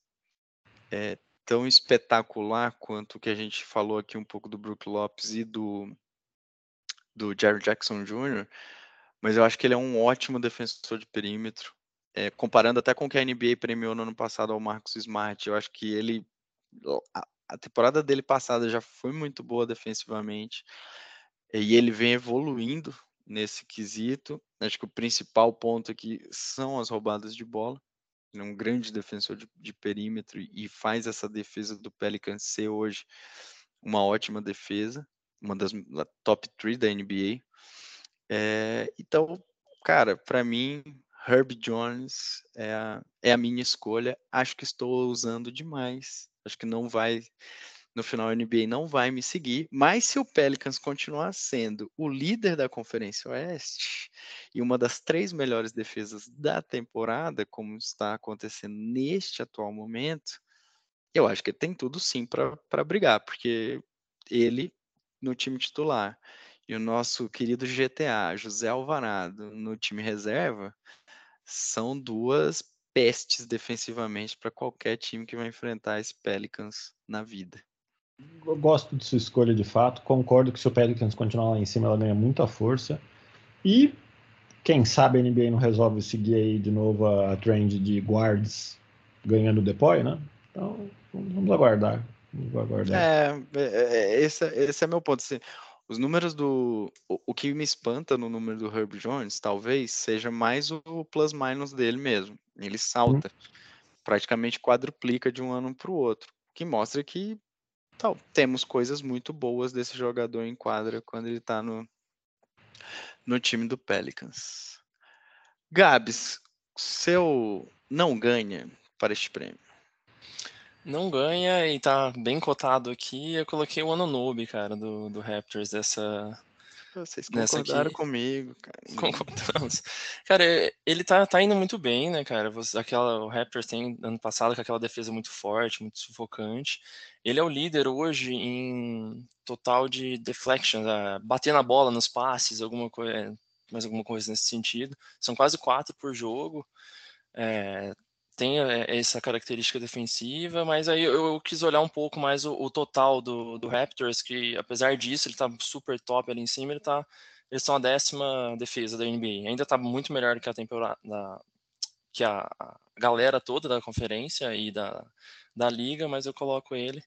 é, tão espetacular quanto o que a gente falou aqui um pouco do Brook Lopes e do, do Jerry Jackson Jr., mas eu acho que ele é um ótimo defensor de perímetro. É, comparando até com o que a NBA premiou no ano passado ao Marcos Smart, eu acho que ele. A, temporada dele passada já foi muito boa defensivamente. E ele vem evoluindo nesse quesito. Acho que o principal ponto aqui são as roubadas de bola. Ele é um grande defensor de, de perímetro e faz essa defesa do Pelicans ser hoje uma ótima defesa, uma das top 3 da NBA. É, então, cara, para mim, Herb Jones é a, é a minha escolha. Acho que estou usando demais. Acho que não vai no final a NBA não vai me seguir, mas se o Pelicans continuar sendo o líder da Conferência Oeste e uma das três melhores defesas da temporada, como está acontecendo neste atual momento, eu acho que tem tudo sim para brigar, porque ele no time titular e o nosso querido GTA, José Alvarado, no time reserva, são duas pestes defensivamente para qualquer time que vai enfrentar esse Pelicans na vida. Eu gosto de sua escolha de fato. Concordo que se o Pelicans continuar lá em cima, ela ganha muita força. E quem sabe a NBA não resolve seguir aí de novo a, trend de guards ganhando o depoy, né? Então vamos aguardar. Vamos aguardar. É, é, é, esse, esse é meu ponto. Assim, Os números do. O, o que me espanta no número do Herb Jones, talvez, seja mais o plus-minus dele mesmo. Ele salta. Praticamente quadruplica de um ano para o outro. Que mostra que tal, temos coisas muito boas desse jogador em quadra quando ele está no, no time do Pelicans. Gabs, seu não ganha para este prêmio. Não ganha e tá bem cotado aqui. Eu coloquei o Anunobi, cara, do, do Raptors dessa. Vocês concordaram comigo, cara. Concordamos. Cara, ele tá, tá indo muito bem, né, cara? Aquela, o Raptors tem ano passado com aquela defesa muito forte, muito sufocante. Ele é o líder hoje em total de deflections, bater na bola nos passes, alguma coisa, mais alguma coisa nesse sentido. São quase quatro por jogo. É, tem eh, essa característica defensiva, mas aí eu, eu quis olhar um pouco mais o, o, total do, do Raptors, que apesar disso, ele tá super top ali em cima, ele tá. Eles são a décima defesa da NBA. Ainda tá muito melhor que a temporada. que a, a, galera toda da conferência e da, da liga, mas eu coloco ele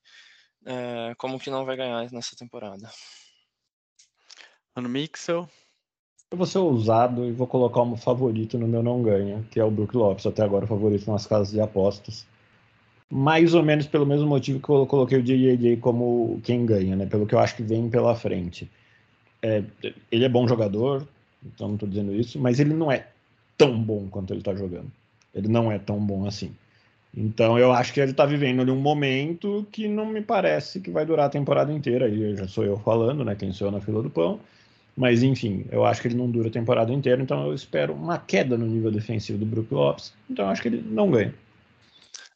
é, como que não vai ganhar nessa temporada. Mano Mixel. Eu vou ser ousado e vou colocar um favorito no meu não ganha, que é o Brook Lopes, até agora favorito nas casas de apostas. Mais ou menos pelo mesmo motivo que eu coloquei o JJ como quem ganha, né? Pelo que eu acho que vem pela frente. É, ele é bom jogador, então não estou dizendo isso, mas ele não é tão bom quanto ele está jogando. Ele não é tão bom assim. Então eu acho que ele está vivendo ali um momento que não me parece que vai durar a temporada inteira. Aí já sou eu falando, né? Quem sou eu na fila do pão. Mas, enfim, eu acho que ele não dura a temporada inteira, então eu espero uma queda no nível defensivo do Brook Lopes. Então, eu acho que ele não ganha.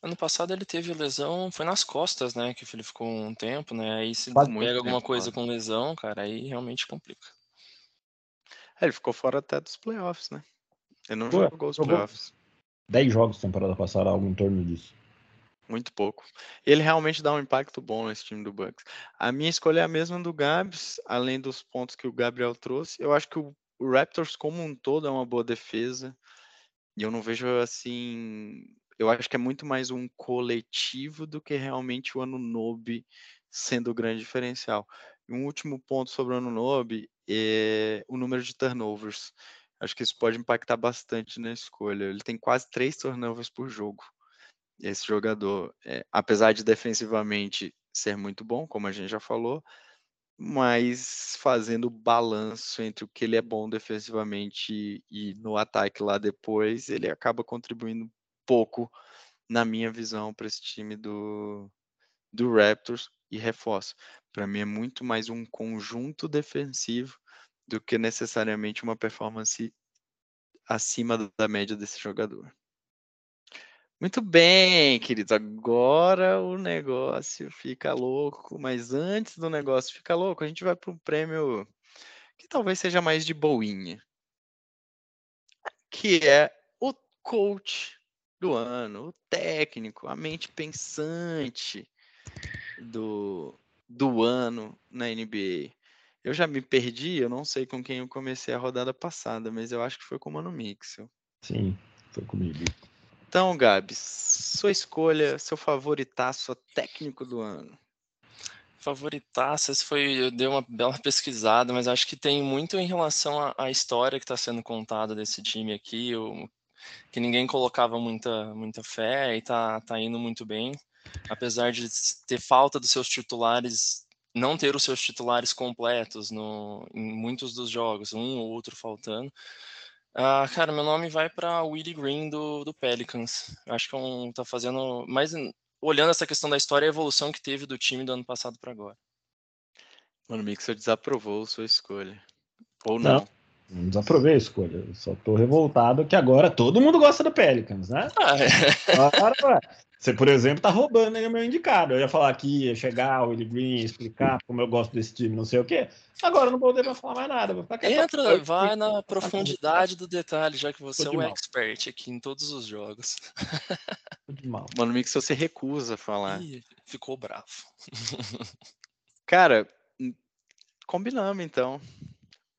Ano passado ele teve lesão, foi nas costas, né? Que ele ficou um tempo, né? Aí se Quase pega alguma tempo, coisa com lesão, cara, aí realmente complica. É, ele ficou fora até dos playoffs, né? Ele não Pô, jogou os playoffs. 10 jogos temporada passada, algo em torno disso. Muito pouco. Ele realmente dá um impacto bom nesse time do Bucks. A minha escolha é a mesma do Gabs, além dos pontos que o Gabriel trouxe. Eu acho que o, Raptors como um todo é uma boa defesa. E eu não vejo assim. Eu acho que é muito mais um coletivo do que realmente o Anunobi sendo o grande diferencial. E um último ponto sobre o Anunobi é o número de turnovers. Acho que isso pode impactar bastante na escolha. Ele tem quase três turnovers por jogo esse jogador, é, apesar de defensivamente ser muito bom, como a gente já falou, mas fazendo balanço entre o que ele é bom defensivamente e, e no ataque lá depois, ele acaba contribuindo pouco, na minha visão, para esse time do, do Raptors e reforço. Para mim é muito mais um conjunto defensivo do que necessariamente uma performance acima da média desse jogador. Muito bem, queridos. Agora o negócio fica louco, mas antes do negócio ficar louco, a gente vai para um prêmio que talvez seja mais de boinha, que é o coach do ano, o técnico, a mente pensante do, do ano na NBA. Eu já me perdi, eu não sei com quem eu comecei a rodada passada, mas eu acho que foi com o Mano Mixel. Sim, foi comigo. Então, Gabs, sua escolha, seu favoritaço técnico do ano. Favoritaço, esse foi, eu dei uma bela pesquisada, mas acho que tem muito em relação à, à história que está sendo contada desse time aqui, que ninguém colocava muita, muita fé e está tá indo muito bem, apesar de ter falta dos seus titulares, não ter os seus titulares completos no, em muitos dos jogos, um ou outro faltando. Ah, cara, meu nome vai para Willie Green do, do Pelicans. Acho que é um, tá fazendo mais olhando essa questão da história e a evolução que teve do time do ano passado para agora. Mano, Mixer desaprovou sua escolha. Ou não. não. Não desaprovei a escolha. só tô revoltado que agora todo mundo gosta do Pelicans, né? Ah, é. Agora, você, por exemplo, tá roubando aí o meu indicado. Eu ia falar aqui, ia chegar o Willie Green, explicar como eu gosto desse time, não sei o quê. Agora não vou poder falar mais nada. Entra, vai na profundidade do detalhe, já que você é um expert aqui em todos os jogos. Mano, Mix, você recusa a falar. Ih, ficou bravo. Cara, combinamos então.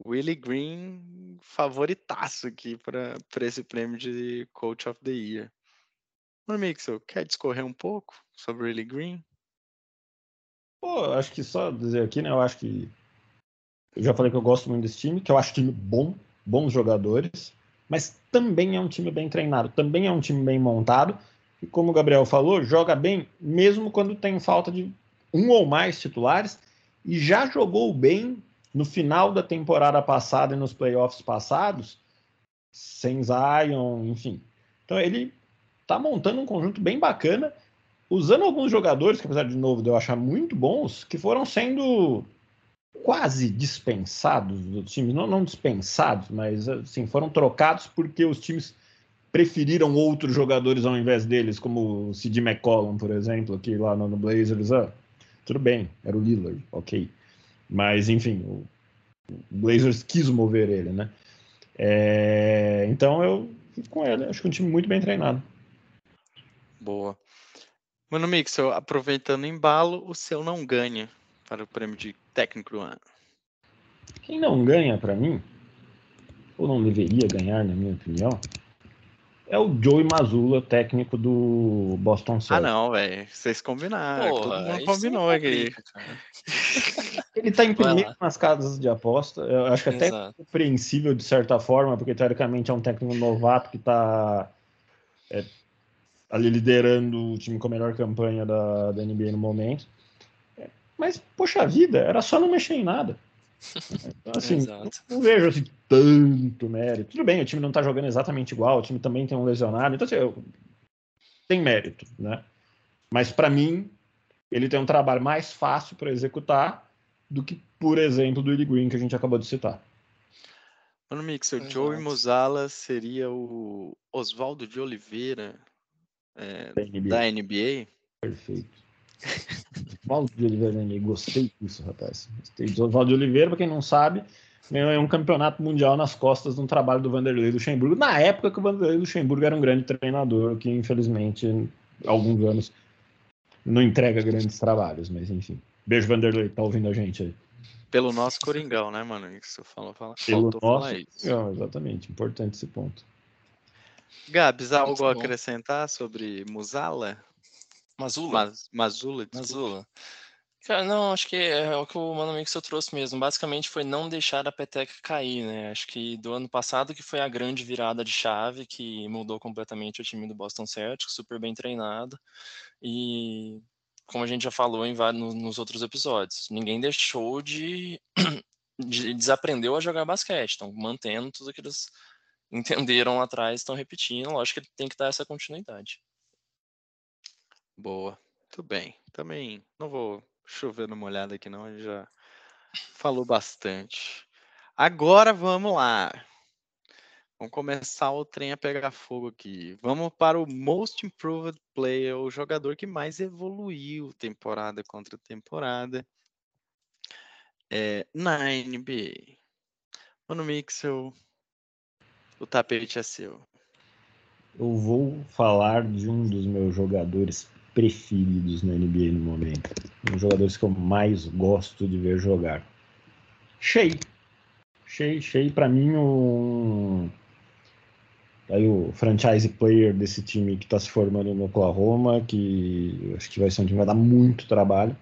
Willie Green favoritaço aqui para esse prêmio de Coach of the Year. Mano, Mixel, quer discorrer um pouco sobre Willie Green? Pô, acho que só dizer aqui, né? Eu acho que Eu já falei que eu gosto muito desse time, que eu acho time bom, bons jogadores, mas também é um time bem treinado, também é um time bem montado. E como o Gabriel falou, joga bem mesmo quando tem falta de um ou mais titulares e já jogou bem no final da temporada passada e nos playoffs passados, sem Zion, enfim. Então ele está montando um conjunto bem bacana, usando alguns jogadores que, apesar de novo de eu achar muito bons, que foram sendo quase dispensados do time, não, não dispensados, mas assim, foram trocados porque os times preferiram outros jogadores ao invés deles, como o Sid McCollum, por exemplo, que lá no Blazers, ah, tudo bem, era o Lillard, ok. Mas, enfim, o Blazers quis mover ele, né? É, então eu fico com ele, acho que é um time muito bem treinado. Boa. Mano Mixel, aproveitando o embalo, o seu não ganha para o prêmio de técnico do ano. Quem não ganha para mim, ou não deveria ganhar, na minha opinião, é o Joey Mazula, técnico do Boston Celtics. Ah, não, velho. Vocês combinaram. Porra, Todo mundo combinou aqui. Ele tá em primeiro nas casas de aposta. Eu acho que até é compreensível de certa forma, porque teoricamente é um técnico novato que tá é, ali liderando o time com a melhor campanha da, da NBA no momento. Mas, poxa vida, era só não mexer em nada. Então, assim, não, não, vejo assim, tanto mérito. Tudo bem, o time não está jogando exatamente igual, o time também tem um lesionado, então assim, eu, tem mérito, né? Mas para mim, ele tem um trabalho mais fácil para executar do que, por exemplo, do Willie Green que a gente acabou de citar. Mano, Mix, o Joey Muzala seria o Oswaldo de Oliveira é, da, NBA. da NBA. Perfeito. Oswaldo de Oliveira da NBA, gostei disso, rapaz. Gostei de Oswaldo de Oliveira, para quem não sabe, ganhou um campeonato mundial nas costas de um trabalho do Vanderlei Luxemburgo, na época que o Vanderlei Luxemburgo era um grande treinador, que infelizmente, há alguns anos, não entrega grandes trabalhos, mas enfim. Beijo, Vanderlei, tá ouvindo a gente aí. Pelo nosso Coringão, né, mano? Isso falou, fala, Pelo nosso Coringão, exatamente. Importante esse ponto. Gabs, algo a acrescentar sobre Musala? Mazula? Mazula, desculpa. Mazula. Cara, não, acho que é, é o que o Mano Mixel trouxe mesmo. Basicamente foi não deixar a peteca cair, né? Acho que do ano passado que foi a grande virada de chave que mudou completamente o time do Boston Celtics, super bem treinado. E como a gente já falou em vários, nos outros episódios, ninguém deixou de, de desaprendeu a jogar basquete, estão mantendo tudo que eles entenderam lá atrás, estão repetindo. Lógico que tem que dar essa continuidade. Boa, tudo bem. Também não vou chover numa olhada aqui, não. A gente já falou bastante. Agora vamos lá. Vamos começar o trem a pegar fogo aqui. Vamos para o Most Improved Player, o jogador que mais evoluiu temporada contra temporada é, na NBA. Mano Mixel, o tapete é seu. Eu vou falar de um dos meus jogadores preferidos na NBA no momento. Um dos jogadores que eu mais gosto de ver jogar. Shea. Shea, Shea para mim, um... Aí o franchise player desse time que está se formando no Oklahoma, que acho que vai ser um time que vai dar muito trabalho.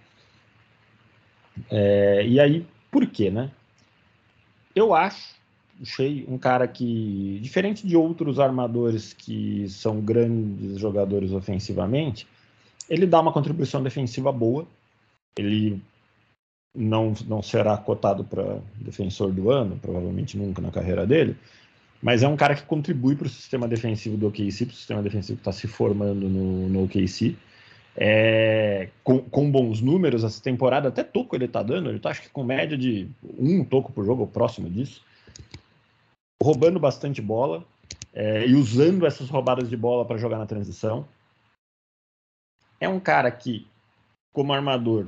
É, e aí, por quê, né? Eu acho Shea um cara que, diferente de outros armadores que são grandes jogadores ofensivamente, ele dá uma contribuição defensiva boa. Ele não, não será cotado para defensor do ano, provavelmente nunca na carreira dele, mas é um cara que contribui para o sistema defensivo do OKC, para o sistema defensivo que está se formando no, no OKC. É, com, com, bons números, essa temporada até toco ele está dando, ele está acho que com média de um toco por jogo, ou próximo disso, roubando bastante bola é, e usando essas roubadas de bola para jogar na transição é um cara que, como armador,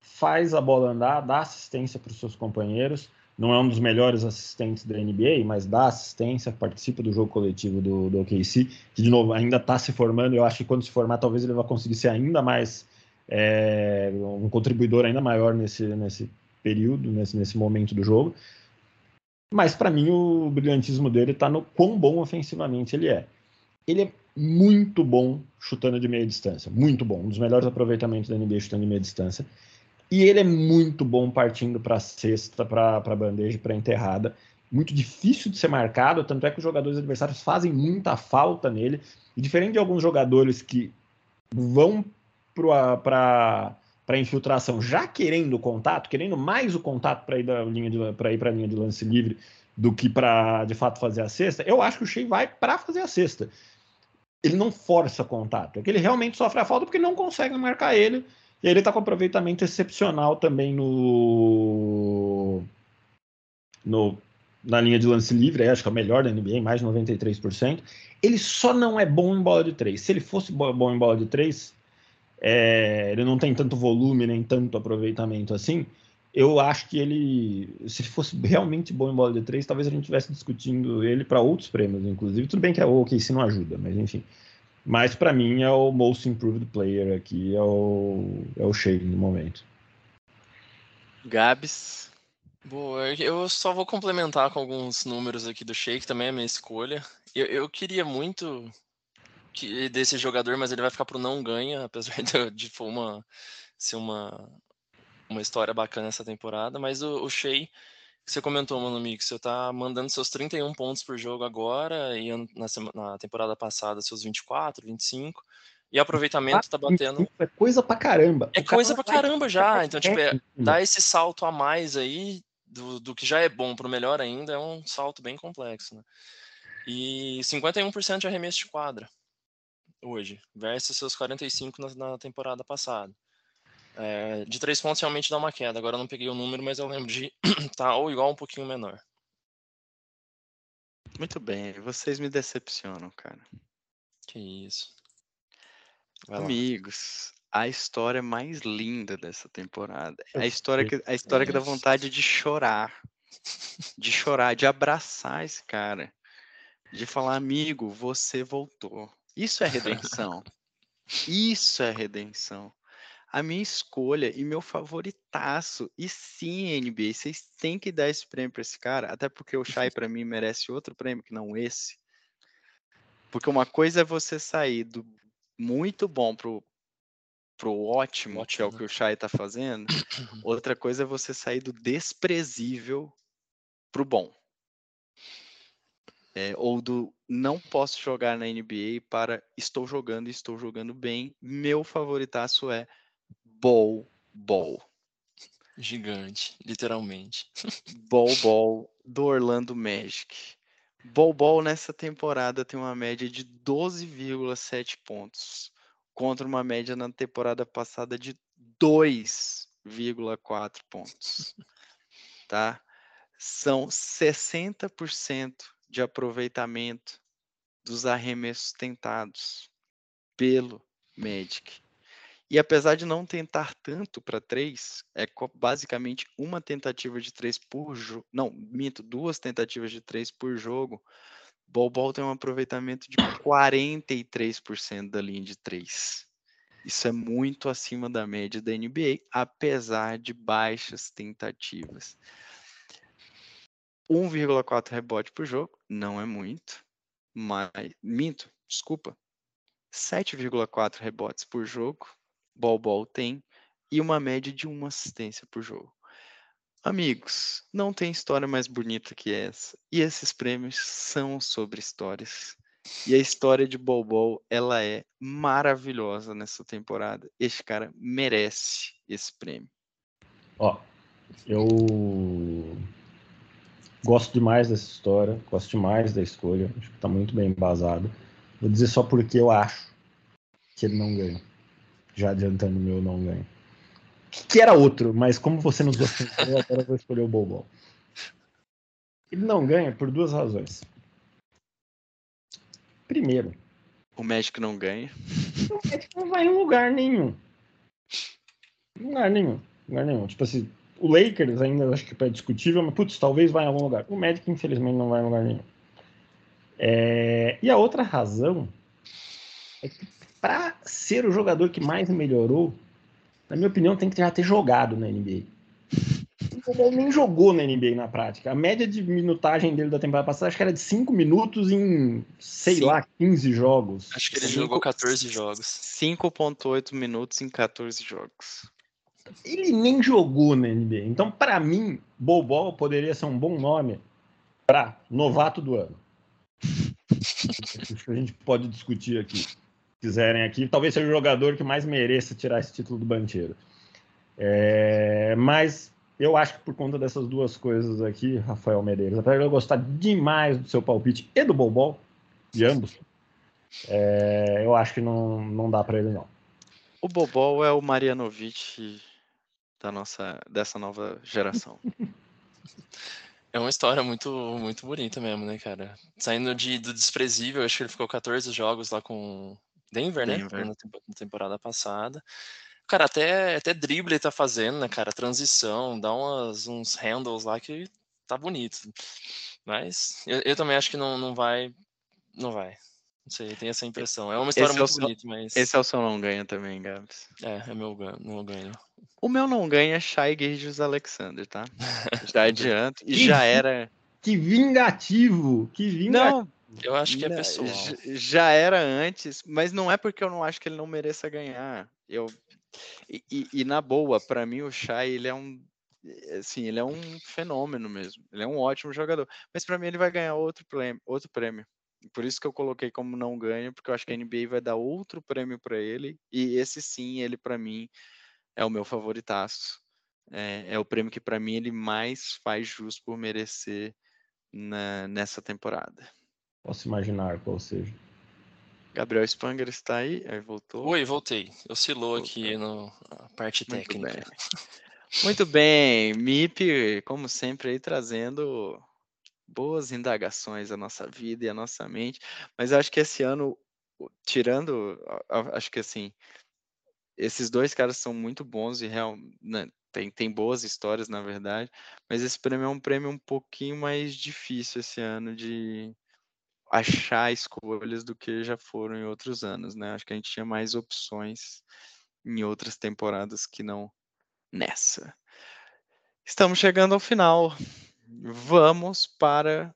faz a bola andar, dá assistência para os seus companheiros. Não é um dos melhores assistentes da NBA, mas dá assistência, participa do jogo coletivo do, do OKC, que, de novo, ainda está se formando. Eu acho que quando se formar, talvez ele vá conseguir ser ainda mais é, um contribuidor ainda maior nesse, nesse período, nesse, nesse momento do jogo. Mas, para mim, o brilhantismo dele está no quão bom ofensivamente ele é. Ele é muito bom chutando de meia distância. Muito bom. Um dos melhores aproveitamentos da NBA chutando de meia distância. E ele é muito bom partindo para cesta, para bandeja, para enterrada. Muito difícil de ser marcado, tanto é que os jogadores adversários fazem muita falta nele. E diferente de alguns jogadores que vão para para infiltração, já querendo contato, querendo mais o contato para ir para a linha de lance livre do que para de fato fazer a cesta. Eu acho que o Shea vai para fazer a cesta. Ele não força contato, é que ele realmente sofre a falta porque não consegue marcar ele. E ele está com aproveitamento excepcional também no, no na linha de lance livre, acho que é o melhor da NBA, mais de 93%. Ele só não é bom em bola de três. Se ele fosse bom em bola de três, é, ele não tem tanto volume nem tanto aproveitamento assim. Eu acho que ele, se fosse realmente bom em bola de três, talvez a gente estivesse discutindo ele para outros prêmios, inclusive. Tudo bem que é o OKC não ajuda, mas enfim. Mas para mim é o most improved player aqui, é o, é o Shea no momento. Gabs. Boa, eu só vou complementar com alguns números aqui do Shea, que também é minha escolha. Eu, eu queria muito que, desse jogador, mas ele vai ficar pro não ganha, apesar de, de for uma, ser uma, uma história bacana essa temporada. Mas o, o Shea, que você comentou, Mano Mix, você tá mandando seus 31 pontos por jogo agora, e na, na temporada passada seus 24, 25. E aproveitamento tá batendo. É coisa pra caramba. É coisa pra caramba já. Então, tipo, é, dar esse salto a mais aí, do, do que já é bom pro melhor ainda, é um salto bem complexo, né? E 51% de arremesso de quadra hoje, versus seus 45 na, na temporada passada. É, de três pontos realmente dá uma queda. Agora eu não peguei o número, mas eu lembro de tá ou igual um pouquinho menor. Muito bem, vocês me decepcionam, cara. Que isso. Vai Amigos, lá. a história mais linda dessa temporada. A história que, a história que dá vontade de chorar. De chorar, de abraçar esse cara. De falar, amigo, você voltou. Isso é redenção. Isso é redenção. A minha escolha e meu favoritaço, e sim, NBA, vocês têm que dar esse prêmio para esse cara, até porque o Shai para mim merece outro prêmio que não esse. Porque uma coisa é você sair do muito bom pro, pro ótimo, ótimo que é o que o Shai está fazendo. Outra coisa é você sair do desprezível pro bom é, ou do não posso jogar na NBA para estou jogando e estou jogando bem. Meu favoritaço é Bol Bol. Gigante, literalmente. Bol Bol do Orlando Magic. Bol Bol nessa temporada tem uma média de 12,7 pontos, contra uma média na temporada passada de 2,4 pontos. Tá? São 60% de aproveitamento dos arremessos tentados pelo Magic. E apesar de não tentar tanto para três, é basicamente uma tentativa de três por jogo. Não, minto, duas tentativas de três por jogo. Bol tem um aproveitamento de 43% da linha de três. Isso é muito acima da média da NBA, apesar de baixas tentativas. 1,4 rebote por jogo, não é muito, mas minto, desculpa. 7,4 rebotes por jogo, Bol Bol tem, e uma média de uma assistência por jogo. Amigos, não tem história mais bonita que essa. E esses prêmios são sobre histórias. E a história de Bol Bol, ela é maravilhosa nessa temporada. Este cara merece esse prêmio. Ó, eu Gosto demais dessa história, gosto demais da escolha, acho que está muito bem embasado. Vou dizer só porque eu acho que ele não ganha. Já adiantando o meu não ganho. Que era outro, mas como você nos gostou, agora eu vou escolher o Bobol. Ele não ganha por duas razões. Primeiro, o médico não ganha. O médico não vai em lugar nenhum. Lugar nenhum. Lugar nenhum. Tipo assim, o Lakers ainda acho que é discutível, mas putz, talvez vá em algum lugar. O Magic, infelizmente, não vai em lugar nenhum. É... E a outra razão é que para ser o jogador que mais melhorou, na minha opinião, tem que já ter jogado na NBA. Ele nem jogou na NBA na prática. A média de minutagem dele da temporada passada acho que era de 5 minutos em, sei Sim. lá, 15 jogos. Acho que ele Cinco, jogou 14 jogos. 5.8 minutos em 14 jogos. Ele nem jogou na NBA. Então, para mim, Bobol poderia ser um bom nome para novato do ano. Acho que a gente pode discutir aqui. Se quiserem aqui, talvez seja o jogador que mais mereça tirar esse título do Bancheiro. É, mas eu acho que por conta dessas duas coisas aqui, Rafael Medeiros, apesar de eu gostar demais do seu palpite e do Bobol, de ambos, é, eu acho que não, não dá para ele não. O Bobol é o Marianovic da nossa, dessa nova geração. É uma história muito, muito bonita mesmo, né, cara? Saindo de, do desprezível, acho que ele ficou 14 jogos lá com Denver, né? Denver. Na, na temporada passada. Cara, até, até drible ele tá fazendo, né, cara? Transição, dá umas, uns handles lá que tá bonito. Mas eu, eu também acho que não, não vai. Não vai. Não sei, tem essa impressão. É uma história Esse é muito seu- bonita, mas. Esse é o seu não ganha também, Gabs. É, é meu meu ganho. O meu não ganha é Shai Gilgeous Alexander, tá? Já adianto. E já era. Que vingativo! Que vingativo! Não, Eu acho que é pessoal. Já era antes, mas não é porque eu não acho que ele não mereça ganhar. Eu e, e- e na boa, pra mim o Shai ele é um assim, ele é um fenômeno mesmo. Ele é um ótimo jogador, mas pra mim ele vai ganhar outro prêmio, outro prêmio. Por isso que eu coloquei como não ganha, porque eu acho que a NBA vai dar outro prêmio pra ele e esse sim, ele pra mim é o meu favoritaço. É, é o prêmio que pra mim ele mais faz jus por merecer na- nessa temporada. Posso imaginar qual seja. Gabriel Spanger está aí? Aí voltou. Oi, voltei. Oscilou aqui no, na parte Muito técnica. bem. Muito bem, MIP, como sempre, aí trazendo boas indagações à nossa vida e à nossa mente. Mas eu acho que esse ano, tirando, acho que assim, esses dois caras são muito bons e real, né, tem, tem boas histórias, na verdade. Mas esse prêmio é um prêmio um pouquinho mais difícil esse ano de achar escolhas do que já foram em outros anos, né? Acho que a gente tinha mais opções em outras temporadas que não nessa. Estamos chegando ao final. Vamos para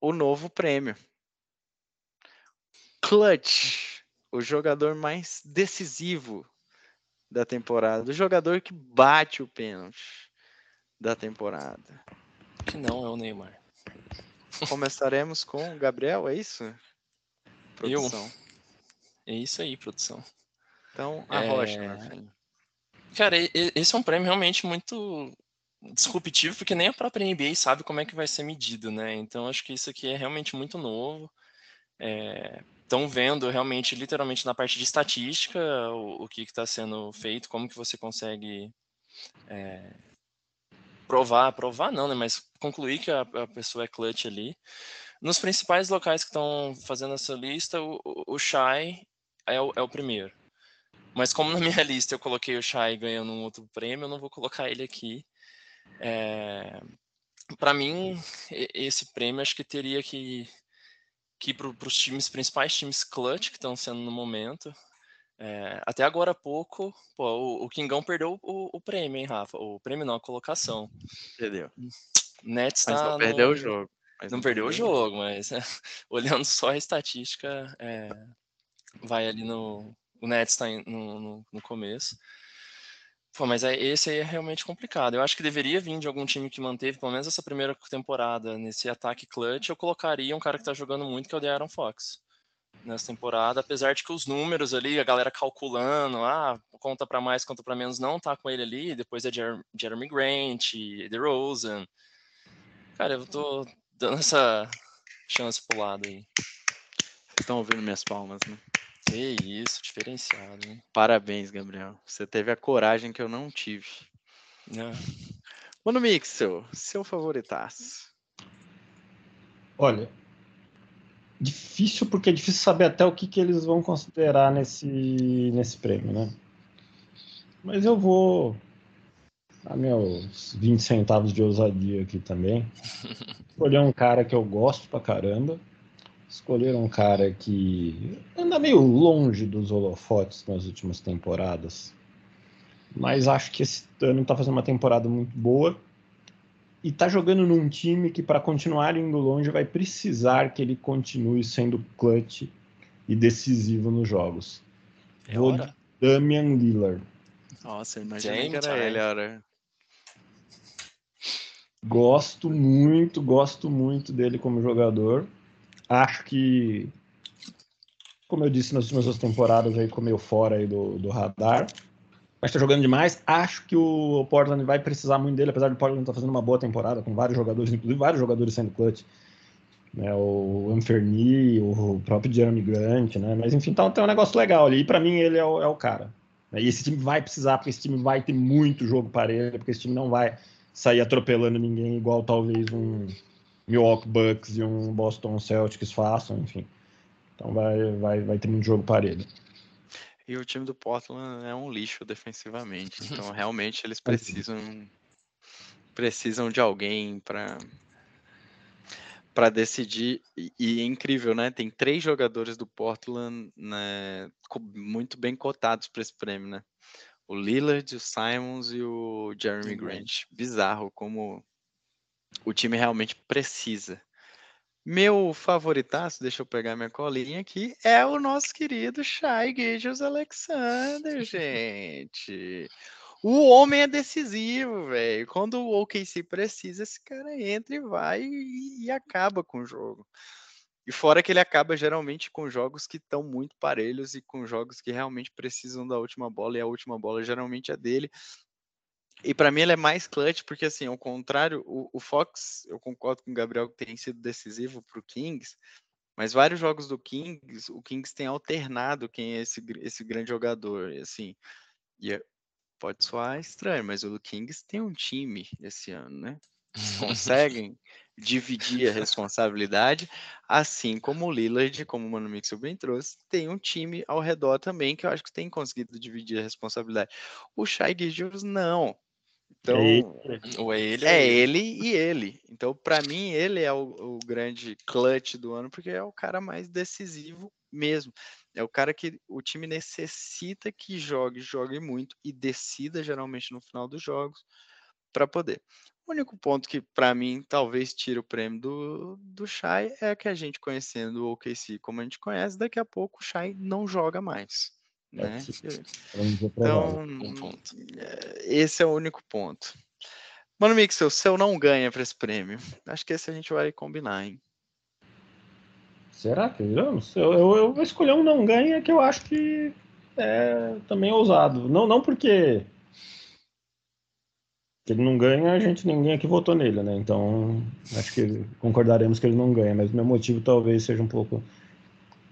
o novo prêmio. Clutch, o jogador mais decisivo da temporada, o jogador que bate o pênalti da temporada. Que não é o Neymar. Começaremos com o Gabriel, é isso? Eu. Produção. É isso aí, produção. Então, a rocha, É, filho. Cara, esse é um prêmio realmente muito disruptivo, porque nem a própria NBA sabe como é que vai ser medido, né? Então acho que isso aqui é realmente muito novo. Estão vendo realmente, literalmente, na parte de estatística, o, o que está sendo feito, como que você consegue é, provar, provar não, né? Mas concluir que a, a pessoa é clutch ali. Nos principais locais que estão fazendo essa lista, o, o, o Shai é o, é o primeiro. Mas como na minha lista eu coloquei o Shai ganhando um outro prêmio, eu não vou colocar ele aqui. É... Para mim, esse prêmio acho que teria que, que para os times, principais times clutch que estão sendo no momento. É, até agora há pouco, pô, o, o Kingão perdeu o, o prêmio, hein, Rafa? O prêmio não, a colocação. Entendeu? Nets Mas tá não perdeu o no- jogo. Mas não perdeu o jogo, mas olhando só a estatística, é, vai ali no. O Nets está no, no, no começo. Pô, mas é, esse aí é realmente complicado. Eu acho que deveria vir de algum time que manteve pelo menos essa primeira temporada nesse ataque clutch. Eu colocaria um cara que está jogando muito, que é o De'Aaron Fox. Nessa temporada, apesar de que os números ali, a galera calculando, ah, conta para mais, conta para menos, não tá com ele ali. Depois é Jer Jeremy Grant, DeRozan. Cara, eu tô dando essa chance pro lado aí. Vocês estão ouvindo minhas palmas, né? Que isso, diferenciado, hein? Parabéns, Gabriel. Você teve a coragem que eu não tive. É. Mano Mixel, seu favoritaço. Olha, difícil porque é difícil saber até o que, que eles vão considerar nesse, nesse prêmio, né? Mas eu vou a meus 20 centavos de ousadia aqui também. Escolher um cara que eu gosto pra caramba. Escolher um cara que anda meio longe dos holofotes nas últimas temporadas. Mas acho que esse ano tá fazendo uma temporada muito boa e tá jogando num time que para continuar indo longe vai precisar que ele continue sendo clutch e decisivo nos jogos. É Vou hora? Damian Lillard. Nossa, imagina que era ele, era. Gosto muito, gosto muito dele como jogador. Acho que, como eu disse nas últimas duas temporadas, aí comeu fora aí do, do radar. Mas está jogando demais. Acho que o Portland vai precisar muito dele, apesar do Portland estar tá fazendo uma boa temporada, com vários jogadores, inclusive vários jogadores sendo clutch. Né, o Anferni, o próprio Jeremy Grant, né? Mas enfim, tá, tem um negócio legal ali. E para mim ele é o, é o cara. Né? E esse time vai precisar, porque esse time vai ter muito jogo para ele, porque esse time não vai sair atropelando ninguém igual talvez um Milwaukee Bucks e um Boston Celtics façam, enfim. Então vai, vai, vai ter muito jogo para ele. E o time do Portland é um lixo defensivamente, então realmente eles precisam precisam de alguém para para decidir. E, e, é incrível, né? Tem três jogadores do Portland né, muito bem cotados para esse prêmio, né? O Lillard, o Simons e o Jeremy Grant. Bizarro como o time realmente precisa. Meu favoritaço, deixa eu pegar minha colinha aqui, é o nosso querido Shai Gilgeous Alexander, gente. O homem é decisivo, velho. Quando o OKC precisa, esse cara entra e vai e, e acaba com o jogo. E fora que ele acaba geralmente com jogos que estão muito parelhos e com jogos que realmente precisam da última bola, e a última bola geralmente é dele. E para mim ele é mais clutch, porque assim, ao contrário, o, o, Fox, eu concordo com o Gabriel que tem sido decisivo para o Kings, mas vários jogos do Kings, o Kings tem alternado quem é esse, esse grande jogador, assim. E é, pode soar estranho, mas o Kings tem um time esse ano, né? Eles conseguem dividir a responsabilidade, assim como o Lillard, como o Mano Mixel bem trouxe, tem um time ao redor também que eu acho que tem conseguido dividir a responsabilidade. O Shai Gilgeous não. Então, ou é ele, é ele e ele. Então, para mim, ele é o, o, grande clutch do ano, porque é o cara mais decisivo mesmo. É o cara que o time necessita que jogue, jogue muito e decida geralmente no final dos jogos para poder. O único ponto que, para mim, talvez tire o prêmio do, do Shai é que a gente conhecendo o OKC como a gente conhece, daqui a pouco o Shai não joga mais. Né? Então, é, esse é o único ponto. Mano, Mixel, se eu não ganha para esse prêmio, acho que esse a gente vai combinar, hein? Será que eu, eu, eu vou escolher um não ganha que eu acho que é também ousado. Não, não porque ele não ganha, a gente ninguém aqui votou nele, né? Então acho que concordaremos que ele não ganha, mas meu motivo talvez seja um pouco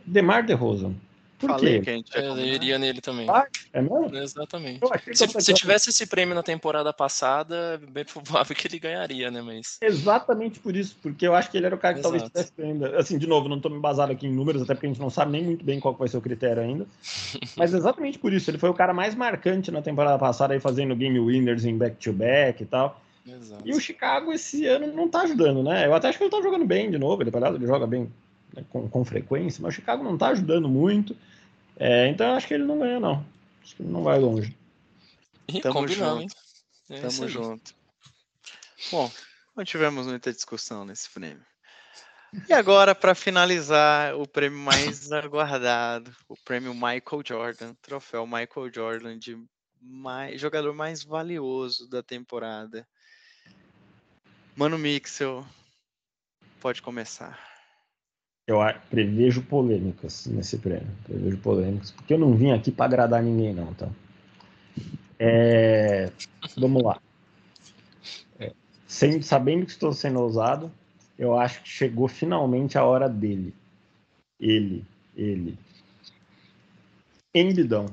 Demar de Rosa. Por Falei quê? que a gente eu iria nele também. Ah, é mesmo? Exatamente. Se, se, tivesse esse prêmio na temporada passada, é bem provável que ele ganharia, né? Mas... Exatamente por isso, porque eu acho que ele era o cara que Exato. talvez tivesse ainda. Assim, de novo, não estou me basado aqui em números, até porque a gente não sabe nem muito bem qual vai ser o critério ainda. Mas exatamente por isso, ele foi o cara mais marcante na temporada passada, aí fazendo game winners em back-to-back -back e tal. Exato. E o Chicago esse ano não tá ajudando, né? Eu até acho que ele tá jogando bem de novo, ele, ele joga bem né, com, com frequência, mas o Chicago não tá ajudando muito. É, então eu acho que ele não ganha, não. Acho que ele não vai longe. E Tamo junto. É Tamo junto. Bom, não tivemos muita discussão nesse prêmio. E agora, para finalizar, o prêmio mais aguardado, o prêmio Michael Jordan, troféu Michael Jordan de mais, jogador mais valioso da temporada. Mano Mixel, pode começar eu prevejo polêmicas nesse prêmio. Prevejo polêmicas, porque eu não vim aqui para agradar ninguém, não, tá? É, vamos lá. É, sem, sabendo que estou sendo ousado, eu acho que chegou finalmente a hora dele. Ele, ele. Embidão.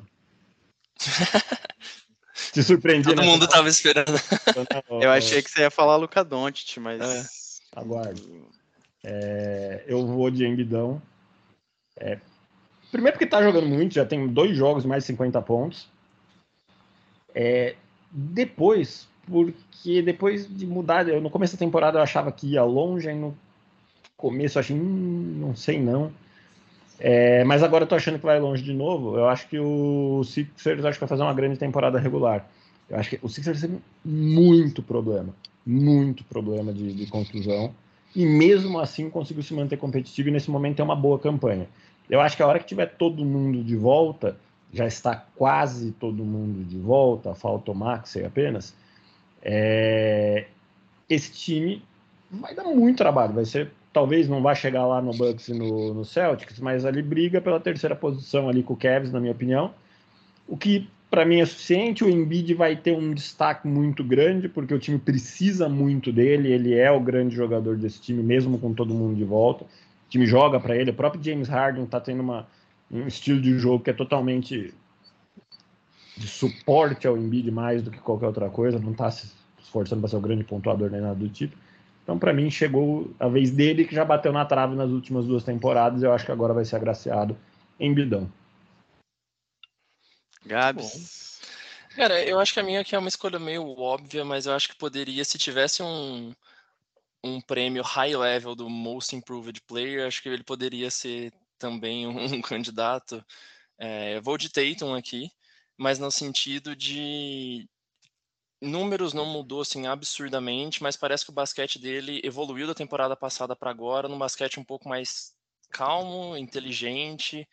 Te surpreendi. Todo mundo estava esperando. Eu achei que você ia falar Luca Doncic, mas... É. Aguardo. É, eu vou de Embidão. É, primeiro porque tá jogando muito, já tem dois jogos mais de 50 pontos. É, depois, porque depois de mudar, eu, no começo da temporada eu achava que ia longe, aí no começo eu achei, hum, não sei não. É, mas agora eu tô achando que vai longe de novo. Eu acho que o Sixers acho que vai fazer uma grande temporada regular. Eu acho que o Sixers tem muito problema, muito problema de, de contusão e mesmo assim conseguiu se manter competitivo e nesse momento é uma boa campanha. Eu acho que a hora que tiver todo mundo de volta, já está quase todo mundo de volta, falta o Maxey apenas, é, esse time vai dar muito trabalho. Vai ser, talvez não vá chegar lá no Bucks e no, no Celtics, mas ali briga pela terceira posição ali com o Cavs, na minha opinião. O que para mim é suficiente. O Embiid vai ter um destaque muito grande, porque o time precisa muito dele. Ele é o grande jogador desse time, mesmo com todo mundo de volta. O time joga para ele. O próprio James Harden está tendo uma, um estilo de jogo que é totalmente de suporte ao Embiid mais do que qualquer outra coisa. Não está se esforçando para ser o grande pontuador nem nada do tipo. Então, para mim, chegou a vez dele, que já bateu na trave nas últimas duas temporadas. Eu acho que agora vai ser agraciado em bidão. Gabs. Cara, eu acho que a minha aqui é uma escolha meio óbvia, mas eu acho que poderia, se tivesse um, um prêmio high level do Most Improved Player, acho que ele poderia ser também um, candidato. É, vou de Tatum aqui, mas no sentido de números não mudou assim absurdamente, mas parece que o basquete dele evoluiu da temporada passada para agora, num basquete um pouco mais calmo, inteligente,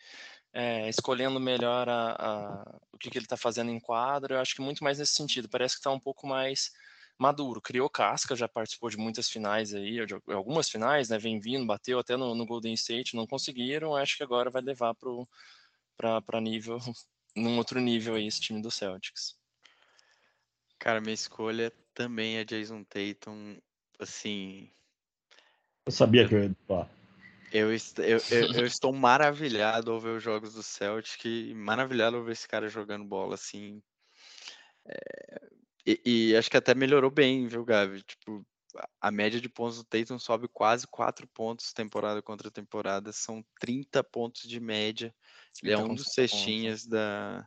é, escolhendo melhor a, a, o que, que ele está fazendo em quadra. Eu acho que muito mais nesse sentido. Parece que está um pouco mais maduro. Criou casca, já participou de muitas finais aí, de algumas finais, né? Vem vindo, bateu até no, no Golden State, não conseguiram. Acho que agora vai levar para nível, num outro nível aí esse time do Celtics. Cara, minha escolha também é Jason Tatum. Assim. Eu sabia que eu ia falar. Eu, eu, eu, eu, estou maravilhado ao ver os jogos do Celtic maravilhado ao ver esse cara jogando bola assim. É, e, e, acho que até melhorou bem, viu, Gavi? Tipo, a média de pontos do Tatum sobe quase 4 pontos temporada contra temporada, são 30 pontos de média. Ele é um dos cestinhas da,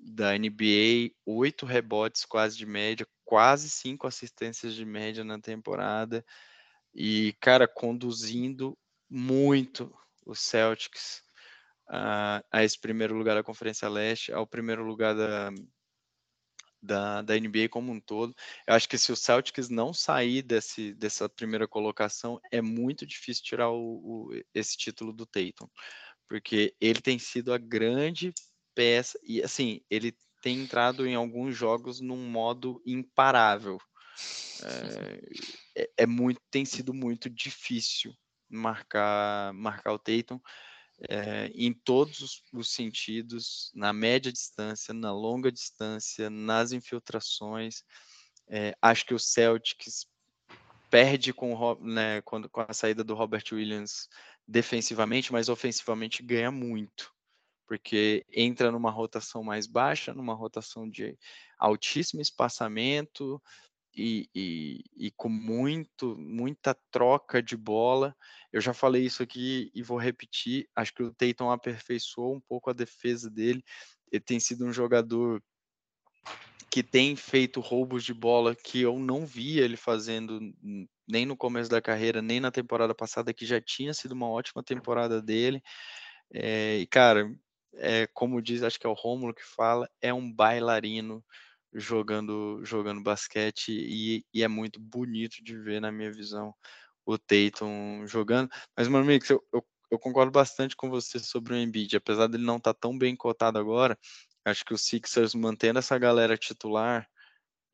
da NBA, oito rebotes quase de média, quase cinco assistências de média na temporada. E, cara, conduzindo muito os Celtics uh, a esse primeiro lugar da Conferência Leste, ao primeiro lugar da, da, da NBA como um todo. Eu acho que se o Celtics não sair desse, dessa primeira colocação, é muito difícil tirar o, o, esse título do Tatum, porque ele tem sido a grande peça, e assim, ele tem entrado em alguns jogos num modo imparável. É, é, é muito, tem sido muito difícil marcar, marcar o Tatum é, em todos os, os, sentidos, na média distância, na longa distância, nas infiltrações. É, acho que o Celtics perde com, né, com, com a saída do Robert Williams defensivamente, mas ofensivamente ganha muito porque entra numa rotação mais baixa, numa rotação de altíssimo espaçamento e, e, e, com muito, muita troca de bola. Eu já falei isso aqui e vou repetir. Acho que o Tatum aperfeiçoou um pouco a defesa dele. Ele tem sido um jogador que tem feito roubos de bola que eu não via ele fazendo nem no começo da carreira, nem na temporada passada, que já tinha sido uma ótima temporada dele. É, e, cara, é, como diz, acho que é o Rômulo que fala, é um bailarino jogando jogando basquete e, e, é muito bonito de ver na minha visão o Tatum jogando. Mas, meu amigo, eu, eu, eu concordo bastante com você sobre o Embiid, apesar dele não estar tá tão bem cotado agora, acho que o Sixers mantendo essa galera titular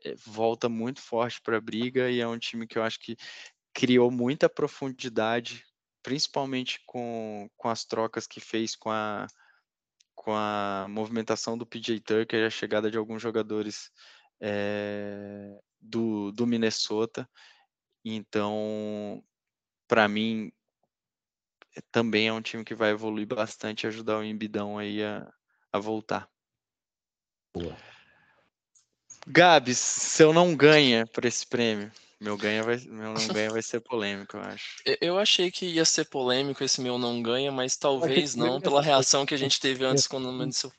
é, volta muito forte para a briga e é um time que eu acho que criou muita profundidade, principalmente com, com as trocas que fez com a com a movimentação do PJ Tucker e a chegada de alguns jogadores é, do, do Minnesota. Então, para mim, também é um time que vai evoluir bastante e ajudar o Embidão aí a, a voltar. Boa. Gabs, se eu não ganha por esse prêmio, meu ganha vai, meu não ganha vai ser polêmico, eu acho. Eu achei que ia ser polêmico esse meu não ganha, mas talvez não, pela reação que a gente teve antes quando o Maurício.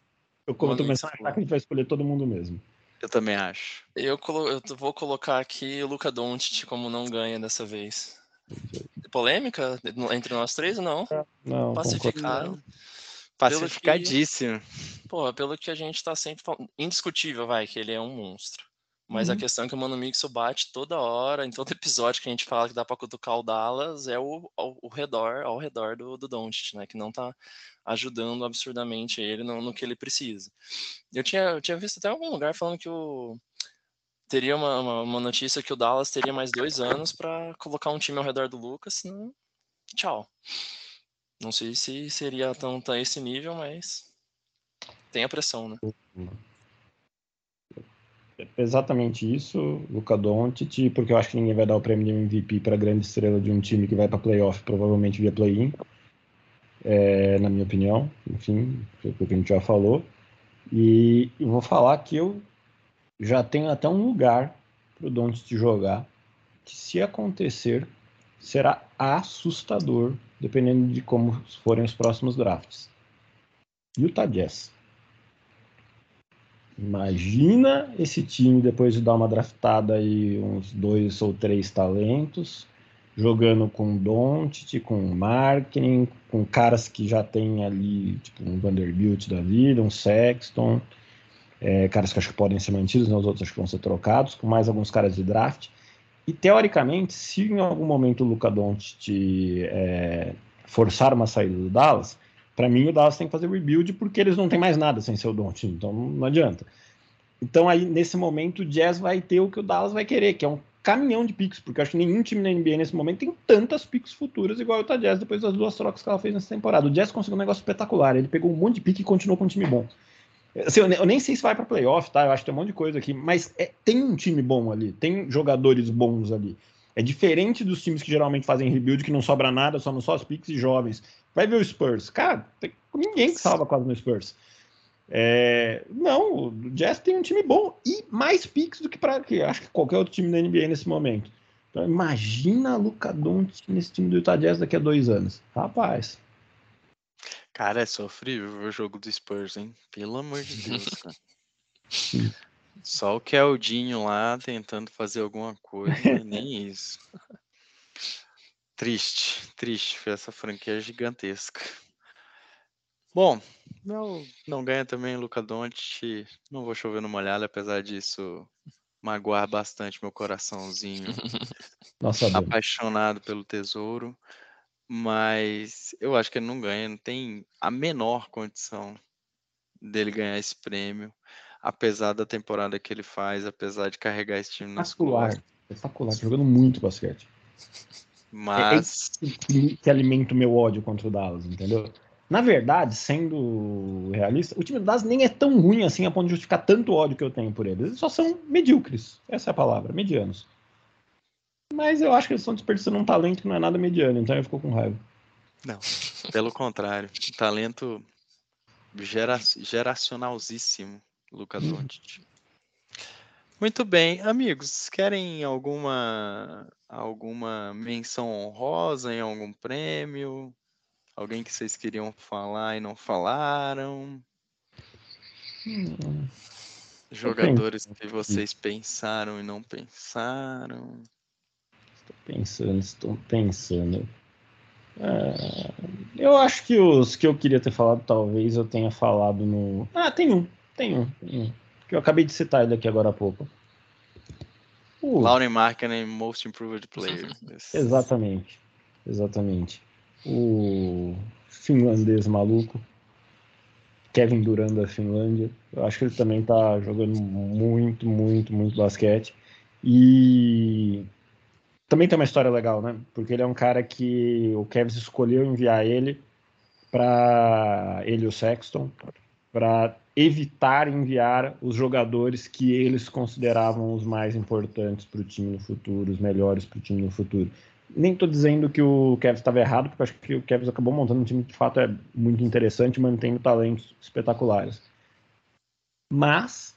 Eu começo a achar que a gente vai escolher todo mundo mesmo. Eu também acho. Eu, eu vou colocar aqui o Luca Doncic como não ganha dessa vez. Polêmica entre nós três ou não? Não. Pacificado. Pacificadíssimo. Pelo que, pô, pelo que a gente tá sempre falando. Indiscutível, vai, que ele é um monstro. Mas uhum. a questão é que o Mano Mixo bate toda hora, em todo episódio que a gente fala que dá para cutucar o Dallas, é o, o, o, redor, ao redor do, do Doncic, né? Que não tá ajudando absurdamente ele no, no que ele precisa. Eu tinha, eu tinha visto até algum lugar falando que o teria uma, uma, uma notícia que o Dallas teria mais dois anos para colocar um time ao redor do Lucas, senão tchau. Não sei se seria tanto a esse nível, mas tem a pressão, né? Exatamente isso, Luca Doncic, porque eu acho que ninguém vai dar o prêmio de MVP para grande estrela de um time que vai para playoff, provavelmente via play-in, é, na minha opinião, enfim, o que a gente já falou. E eu vou falar que eu já tenho até um lugar para o Doncic jogar, que se acontecer, será assustador, dependendo de como forem os próximos drafts. Utah Jazz. Imagina esse time depois de dar uma draftada aí uns dois ou três talentos, jogando com Doncic, com Marketing, com caras que já tem ali, tipo um Vanderbilt da vida, um Sexton, é, caras que acho que podem ser mantidos, né, os outros acho que vão ser trocados, com mais alguns caras de draft. E teoricamente, se em algum momento o Luca Doncic é, forçar uma saída do Dallas, para mim, o Dallas tem que fazer rebuild porque eles não têm mais nada sem ser o Don't, então não adianta. Então, aí, nesse momento, o Jazz vai ter o que o Dallas vai querer, que é um caminhão de picks, porque eu acho que nenhum time na NBA nesse momento tem tantas picks futuras igual o Utah Jazz depois das duas trocas que ela fez nessa temporada. O Jazz conseguiu um negócio espetacular, ele pegou um monte de pick e continuou com um time bom. Assim, eu nem sei se vai para playoff, tá? Eu acho que tem um monte de coisa aqui, mas é, tem um time bom ali, tem jogadores bons ali. É diferente dos times que geralmente fazem rebuild, que não sobra nada, só não só os picks e jovens. Vai ver o Spurs. Cara, tem ninguém que salva quase no Spurs. É, não, o Jazz tem um time bom e mais picks do que para que acho que qualquer outro time da NBA nesse momento. Então, imagina Luca Doncic nesse time do Utah Jazz daqui a dois anos. Rapaz. Cara, é sofrível o jogo do Spurs, hein? Pelo amor de Deus, cara. Só o Keldinho lá tentando fazer alguma coisa, nem isso. Triste, triste. Essa franquia gigantesca. Bom, não, não ganha também Luca Doncic. Não vou chover no molhado, apesar disso magoar bastante meu coraçãozinho. Nossa, apaixonado pelo tesouro. Mas eu acho que ele não ganha, não tem a menor condição dele ganhar esse prêmio, apesar da temporada que ele faz, apesar de carregar esse time nas costas. Espetacular, jogando muito basquete. Mas. É, é que alimenta o meu ódio contra o Dallas, entendeu? Na verdade, sendo realista, o time do Dallas nem é tão ruim assim a ponto de justificar tanto ódio que eu tenho por eles. Eles só são medíocres. Essa é a palavra, medianos. Mas eu acho que eles estão desperdiçando um talento que não é nada mediano, então eu fico com raiva. Não, pelo contrário. Talento gera, geracionalzíssimo, Luca uhum. Doncic. Muito bem, amigos, querem alguma alguma menção honrosa em algum prêmio? Alguém que vocês queriam falar e não falaram? Hum, Jogadores que vocês pensaram e não pensaram? Estou pensando, estou pensando. É, eu acho que os que eu queria ter falado, talvez eu tenha falado no. Ah, tem um, tem um, tem um que eu acabei de citar ele aqui agora há pouco. Uh. Lauren Markkinen, Most Improved Player. exatamente, exatamente. O finlandês maluco, Kevin Durant da Finlândia. Eu acho que ele também tá jogando muito, muito, muito basquete. E também tem uma história legal, né? Porque ele é um cara que o Kevin escolheu enviar ele para ele e o Sexton para evitar enviar os jogadores que eles consideravam os mais importantes para o time no futuro, os melhores para o time no futuro. Nem estou dizendo que o Kevin estava errado, porque acho que o Kevin acabou montando um time que de fato é muito interessante, mantendo talentos espetaculares. Mas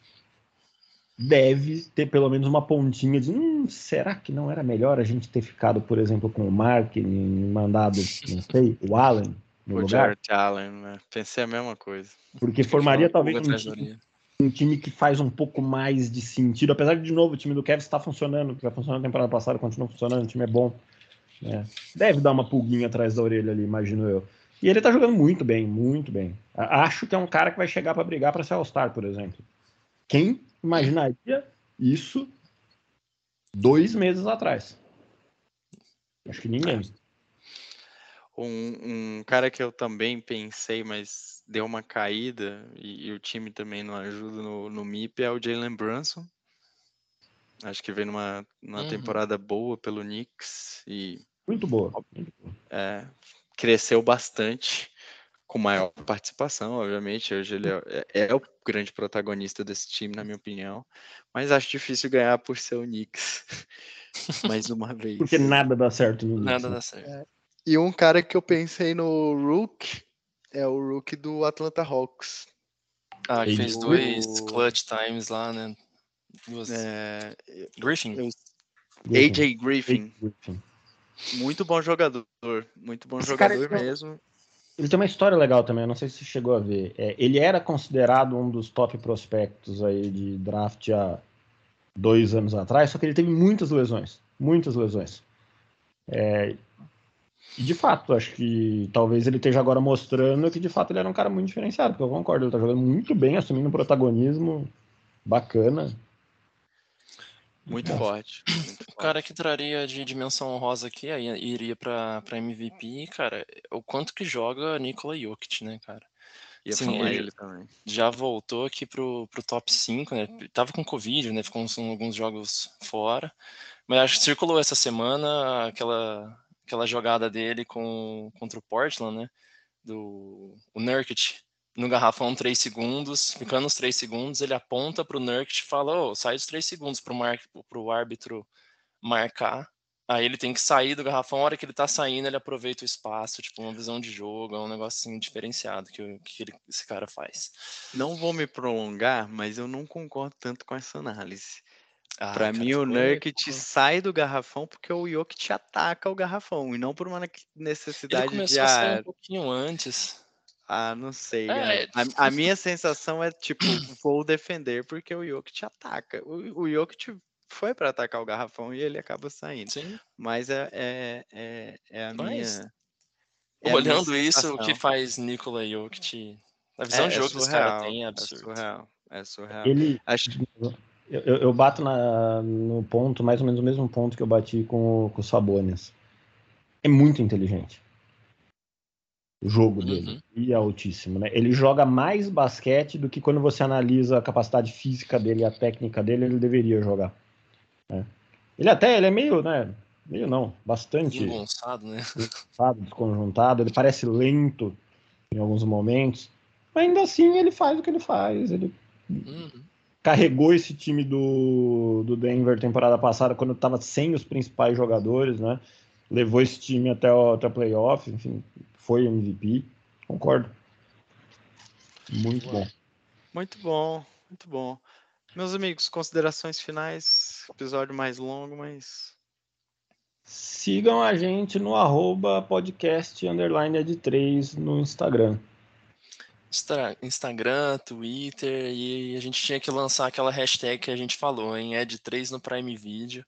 deve ter pelo menos uma pontinha de hum, será que não era melhor a gente ter ficado, por exemplo, com o Mark e mandado, não sei, o Allen no o lugar? Jared Allen, né? Pensei a mesma coisa. Porque formaria talvez um time, um time, que faz um pouco mais de sentido, apesar de, de novo, o time do Kevin está funcionando, que já funcionou na temporada passada, continua funcionando, o time é bom. Né? Deve dar uma pulguinha atrás da orelha ali, imagino eu. E ele tá jogando muito bem, muito bem. Acho que é um cara que vai chegar para brigar para ser All-Star, por exemplo. Quem imaginaria isso dois meses atrás. Acho que ninguém. Um, um cara que eu também pensei, mas deu uma caída e, e o time também não ajuda no, no MIP é o Jalen Brunson. Acho que vem numa, numa Uhum. temporada boa pelo Knicks e Muito boa. é, cresceu bastante com maior participação, obviamente. Hoje ele é, é- é o grande protagonista desse time, na minha opinião. Mas acho difícil ganhar por ser o Knicks mais uma vez. Porque nada dá certo no Knicks, Nada né? dá certo. E um cara que eu pensei no Rook é o Rook do Atlanta Hawks. Ah, que Ele- fez dois o- clutch times lá, né? Duas... É, Griffin. eu-. AJ Griffin, Griffin. muito bom jogador, muito bom Esse cara jogador é- mesmo. Ele tem uma história legal também, eu não sei se você chegou a ver. É, ele era considerado um dos top prospectos aí de draft há dois anos atrás, só que ele teve muitas lesões. Muitas lesões. É, e de fato, acho que talvez ele esteja agora mostrando que de fato ele era um cara muito diferenciado, porque eu concordo, ele tá jogando muito bem, assumindo um protagonismo bacana. Muito Bom. forte. muito O cara que traria de dimensão honrosa aqui, aí iria pra, pra MVP, cara, o quanto que joga Nikola Jokic, né, cara? Ia Sim, falar ele- ele também. Já voltou aqui pro, pro top 5, né? Tava com Covid, né? Ficou uns, alguns jogos fora. Mas acho que circulou essa semana aquela, aquela jogada dele com, contra o Portland, né? Do o Nurkic no garrafão 3 segundos, ficando os 3 segundos, ele aponta pro Nurkic e fala, ô, sai dos 3 segundos mar, pro árbitro marcar. Aí ele tem que sair do garrafão, a hora que ele tá saindo, ele aproveita o espaço, tipo, uma visão de jogo, é um negocinho diferenciado que, o- que ele- esse cara faz. Não vou me prolongar, mas eu não concordo tanto com essa análise. Ah, Pra cara, mim, o Nurkic sai do garrafão porque o Jokic ataca o garrafão e não por uma Ele necessidade de começou a sair ah, um pouquinho antes. ah, não sei. É, é. A, a minha sensação é tipo, vou defender porque o Jokic ataca. O, o Jokic foi pra atacar o garrafão e ele acaba saindo. Sim. Mas é, é, é, é a Mas, minha. é a minha Olhando isso, o que faz Nikola Jokic. A visão é, de é jogo que esse cara tem é É absurdo. surreal. É surreal. Ele, Acho eu, eu- bato na- no ponto, mais ou menos o mesmo ponto que eu bati com, o- com o Sabonis. É muito inteligente. O jogo dele. E é altíssimo, né? Ele joga mais basquete do que quando você analisa a capacidade física dele e a técnica dele, ele deveria jogar. né? Ele até, ele é meio, né? Meio não, bastante Desengonçado, né? desconjuntado, ele parece lento em alguns momentos, mas ainda assim ele faz o que ele faz. Ele Uhum. Carregou esse time do, do Denver temporada passada, quando estava sem os principais jogadores, né? Levou esse time até o até playoff, enfim, foi MVP. Concordo. Muito bom. Muito bom, muito bom. Meus amigos, considerações finais. Episódio mais longo, mas. Sigam a gente no arroba podcast underline de 3 no Instagram. Instagram, Twitter, e a gente tinha que lançar aquela hashtag que a gente falou, hein? Ed 3 no Prime Video.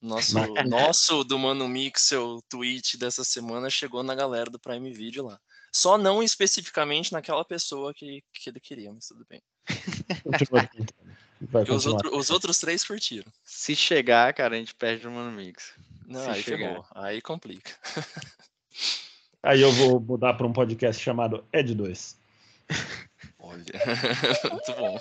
Nosso, nosso do Mano Mixel tweet dessa semana chegou na galera do Prime Video lá. Só não especificamente naquela pessoa que, que ele queria, mas tudo bem. Porque os, outro- os outros três curtiram. Se chegar, cara, a gente perde o Mano Mix. Não, Se aí chegar. ferrou. Aí complica. Aí eu vou mudar para um podcast chamado Ed 2. Olha, muito bom.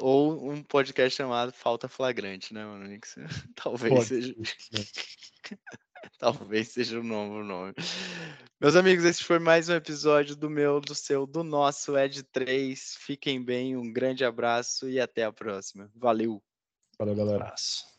Ou um podcast chamado Falta Flagrante, né, Mano? Talvez Pode. seja. Talvez seja o novo nome. Meus amigos, esse foi mais um episódio do meu, do seu, do nosso Ed 3. Fiquem bem, um grande abraço e até a próxima. Valeu! Valeu, galera. Abraço.